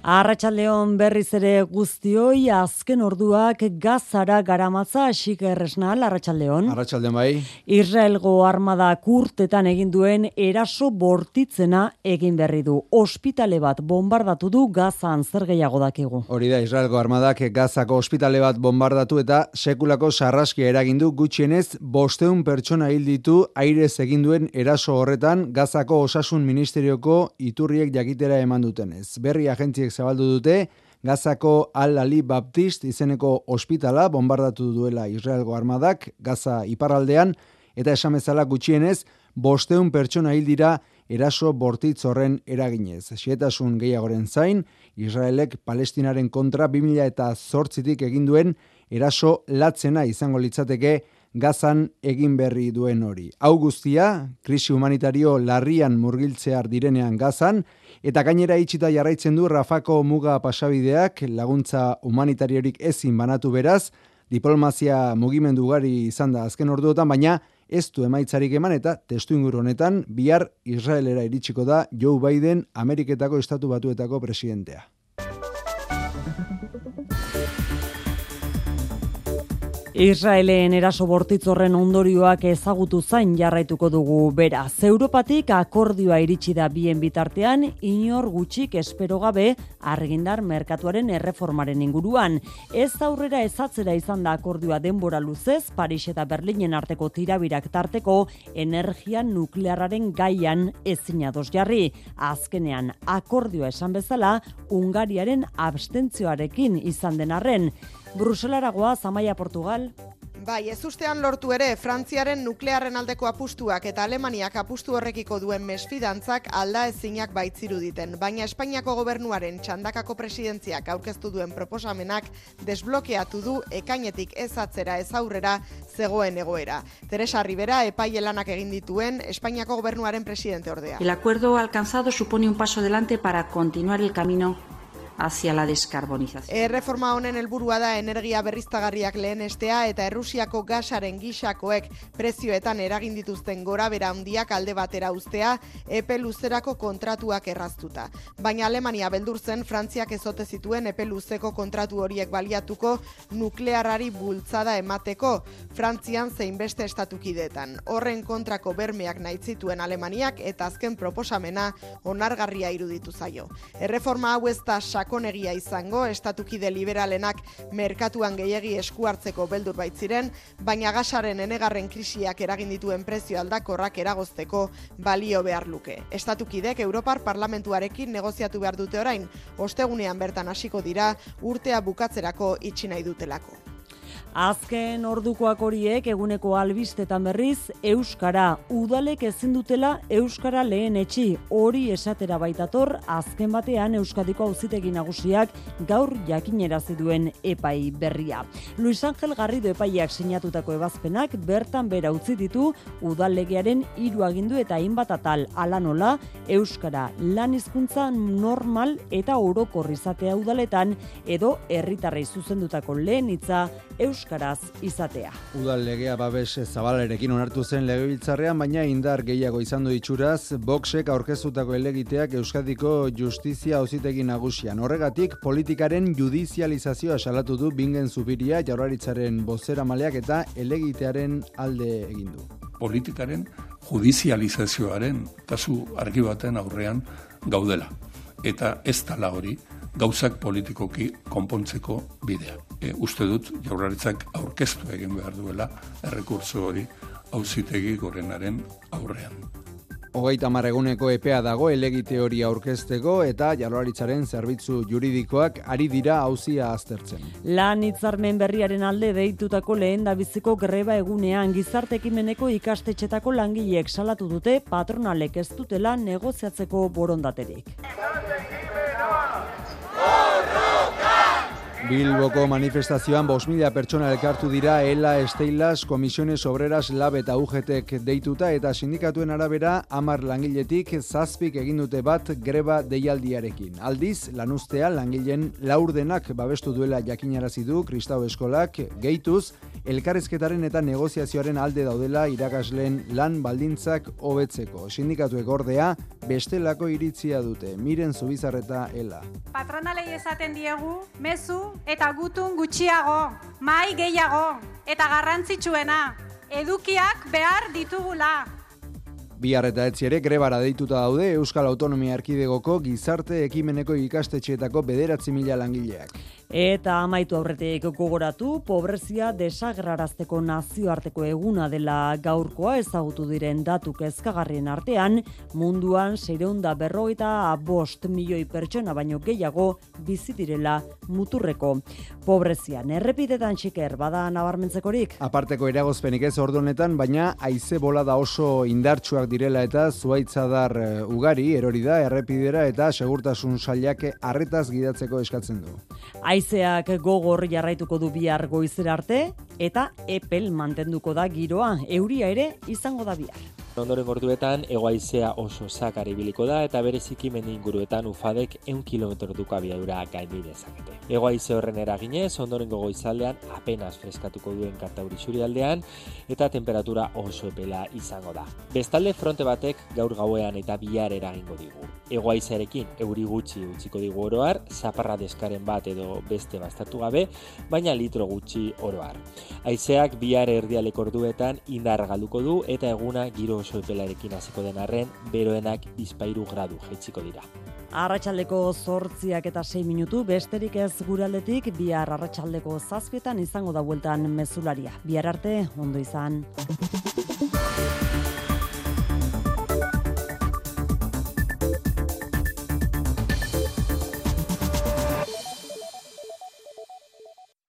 Arratxaldeon berriz ere guztioi azken orduak gazara garamatza asik erresnal, Arratxaldeon. Arratxaldeon bai. Israelgo armada kurtetan egin duen eraso bortitzena egin berri du. Ospitale bat bombardatu du gazan zer gehiago dakigu. Hori da, Israelgo armadak gazako ospitale bat bombardatu eta sekulako sarraskia eragindu gutxienez bosteun pertsona hil ditu airez egin duen eraso horretan gazako osasun ministerioko iturriek jakitera eman dutenez. Berri agentziek zabaldu dute, Gazako Al-Ali Baptist izeneko ospitala bombardatu duela Israelgo armadak Gaza iparraldean eta esamezala gutxienez bosteun pertsona hil dira eraso bortitz horren eraginez. Xietasun gehiagoren zain, Israelek Palestinaren kontra 2000 eta zortzitik egin duen eraso latzena izango litzateke gazan egin berri duen hori. Hau guztia, krisi humanitario larrian murgiltzear direnean gazan, Eta gainera itxita jarraitzen du Rafako muga pasabideak laguntza humanitariorik ezin banatu beraz, diplomazia mugimendu gari izan da azken orduotan, baina ez du emaitzarik eman eta testu inguru honetan bihar Israelera iritsiko da Joe Biden Ameriketako Estatu Batuetako presidentea. Israelen eraso bortitzorren ondorioak ezagutu zain jarraituko dugu bera. Europatik akordioa iritsi da bien bitartean, inor gutxik espero gabe argindar merkatuaren erreformaren inguruan. Ez aurrera ezatzera izan da akordioa denbora luzez, Paris eta Berlinen arteko tirabirak tarteko energia nuklearraren gaian ezinados jarri. Azkenean, akordioa esan bezala, Ungariaren abstentzioarekin izan den arren. Bruselaragoa, Zamaia Portugal. Bai, ez ustean lortu ere, Frantziaren nuklearren aldeko apustuak eta Alemaniak apustu horrekiko duen mesfidantzak alda ezinak baitziru diten. Baina Espainiako gobernuaren txandakako presidentziak aurkeztu duen proposamenak desblokeatu du ekainetik ez atzera ez aurrera zegoen egoera. Teresa Rivera epaielanak egin dituen Espainiako gobernuaren presidente ordea. El acuerdo alcanzado supone un paso adelante para continuar el camino hacia la descarbonización. Erreforma honen helburua da energia berriztagarriak lehenestea eta Errusiako gasaren gixakoek prezioetan eragin dituzten gora bera handiak alde batera ustea epe luzerako kontratuak erraztuta. Baina Alemania beldur zen Frantziak ezote zituen epe luzeko kontratu horiek baliatuko nuklearrari bultzada emateko Frantzian zein beste estatukideetan. Horren kontrako bermeak nahi zituen Alemaniak eta azken proposamena onargarria iruditu zaio. Erreforma hau ez da sakonegia izango, estatukide liberalenak merkatuan gehiegi esku hartzeko beldur baitziren, baina gasaren enegarren krisiak eragin dituen prezio aldakorrak eragozteko balio behar luke. Estatukidek Europar Parlamentuarekin negoziatu behar dute orain, ostegunean bertan hasiko dira urtea bukatzerako itxi nahi dutelako. Azken ordukoak horiek eguneko albistetan berriz euskara. Udalek ezin dutela euskara lehen etxi. Hori esatera baitator azken batean euskadiko auzitegi nagusiak gaur jakinerazi duen epai berria. Luis Angel Garrido epaiak sinatutako ebazpenak bertan bera utzi ditu udallegearen hiru agindu eta hainbat atal. Hala nola euskara lan hizkuntza normal eta orokor izatea udaletan edo herritarrei zuzendutako lehen hitza euskaraz izatea. Udal legea babes zabalarekin onartu zen legebiltzarrean, baina indar gehiago izan du itxuraz, boxek aurkeztutako elegiteak Euskadiko Justizia Auzitegi Nagusian. Horregatik, politikaren judizializazioa salatu du bingen zubiria jaurlaritzaren bozera maleak eta elegitearen alde egin du. Politikaren judizializazioaren kasu argi baten aurrean gaudela. Eta ez tala hori, gauzak politikoki konpontzeko bidea. E, uste dut jaurlaritzak aurkeztu egin behar duela errekurtso hori auzitegi gorenaren aurrean. Hogeita eguneko epea dago elegite hori aurkezteko eta jaurlaritzaren zerbitzu juridikoak ari dira auzia aztertzen. Lan hitzarmen berriaren alde deitutako lehen biziko greba egunean gizarte ekimeneko ikastetxetako langileek salatu dute patronalek ez dutela negoziatzeko borondaterik. Bilboko manifestazioan bos mila pertsona elkartu dira ELA, Esteilas, Komisiones Obreras, Lab eta UGTek deituta eta sindikatuen arabera amar langiletik zazpik egin dute bat greba deialdiarekin. Aldiz, lanustea langileen laurdenak babestu duela jakinarazi du Kristau Eskolak, gehituz, elkarrezketaren eta negoziazioaren alde daudela irakasleen lan baldintzak hobetzeko. Sindikatuek ordea bestelako iritzia dute. Miren Zubizarreta ELA. Patronalei esaten diegu, mezu eta gutun gutxiago, mai gehiago, eta garrantzitsuena, edukiak behar ditugula. Bihar eta etzi ere grebara deituta daude Euskal Autonomia Erkidegoko gizarte ekimeneko ikastetxeetako bederatzi mila langileak. Eta amaitu aurretik gogoratu, pobrezia desagrarazteko nazioarteko eguna dela gaurkoa ezagutu diren datu kezkagarrien artean, munduan seireunda berroita bost milioi pertsona baino gehiago bizitirela muturreko pobrezian. Errepidetan txiker, bada nabarmentzekorik? Aparteko eragozpenik ez ordu honetan, baina haize bola da oso indartsuak direla eta zuaitzadar eh, ugari, erori da, errepidera eta segurtasun sailak arretaz gidatzeko eskatzen du. Haizeak gogor jarraituko du bihar goizera arte eta epel mantenduko da giroa. Euria ere izango da bihar. Ondoren gorduetan, egoaizea oso zakar ibiliko da eta bereziki mendi inguruetan ufadek eun kilometro duko abiadura gaini dezakete. Egoaize horren eraginez, ondoren goizaldean apenas freskatuko duen kartauri aldean eta temperatura oso epela izango da. Bestalde fronte batek gaur gauean eta bihar eragingo digu. Egoaizearekin euri gutxi utziko digu oroar, zaparra deskaren bat edo beste bastatu gabe, baina litro gutxi oroar. Aizeak bihar erdialek orduetan indar galduko du eta eguna giro oso epelarekin hasiko den arren, beroenak bizpairu gradu jetziko dira. Arratxaldeko zortziak eta 6 minutu, besterik ez guraldetik, bihar arratsaldeko zazpietan izango da bueltan mezularia. Bihar arte, ondo izan.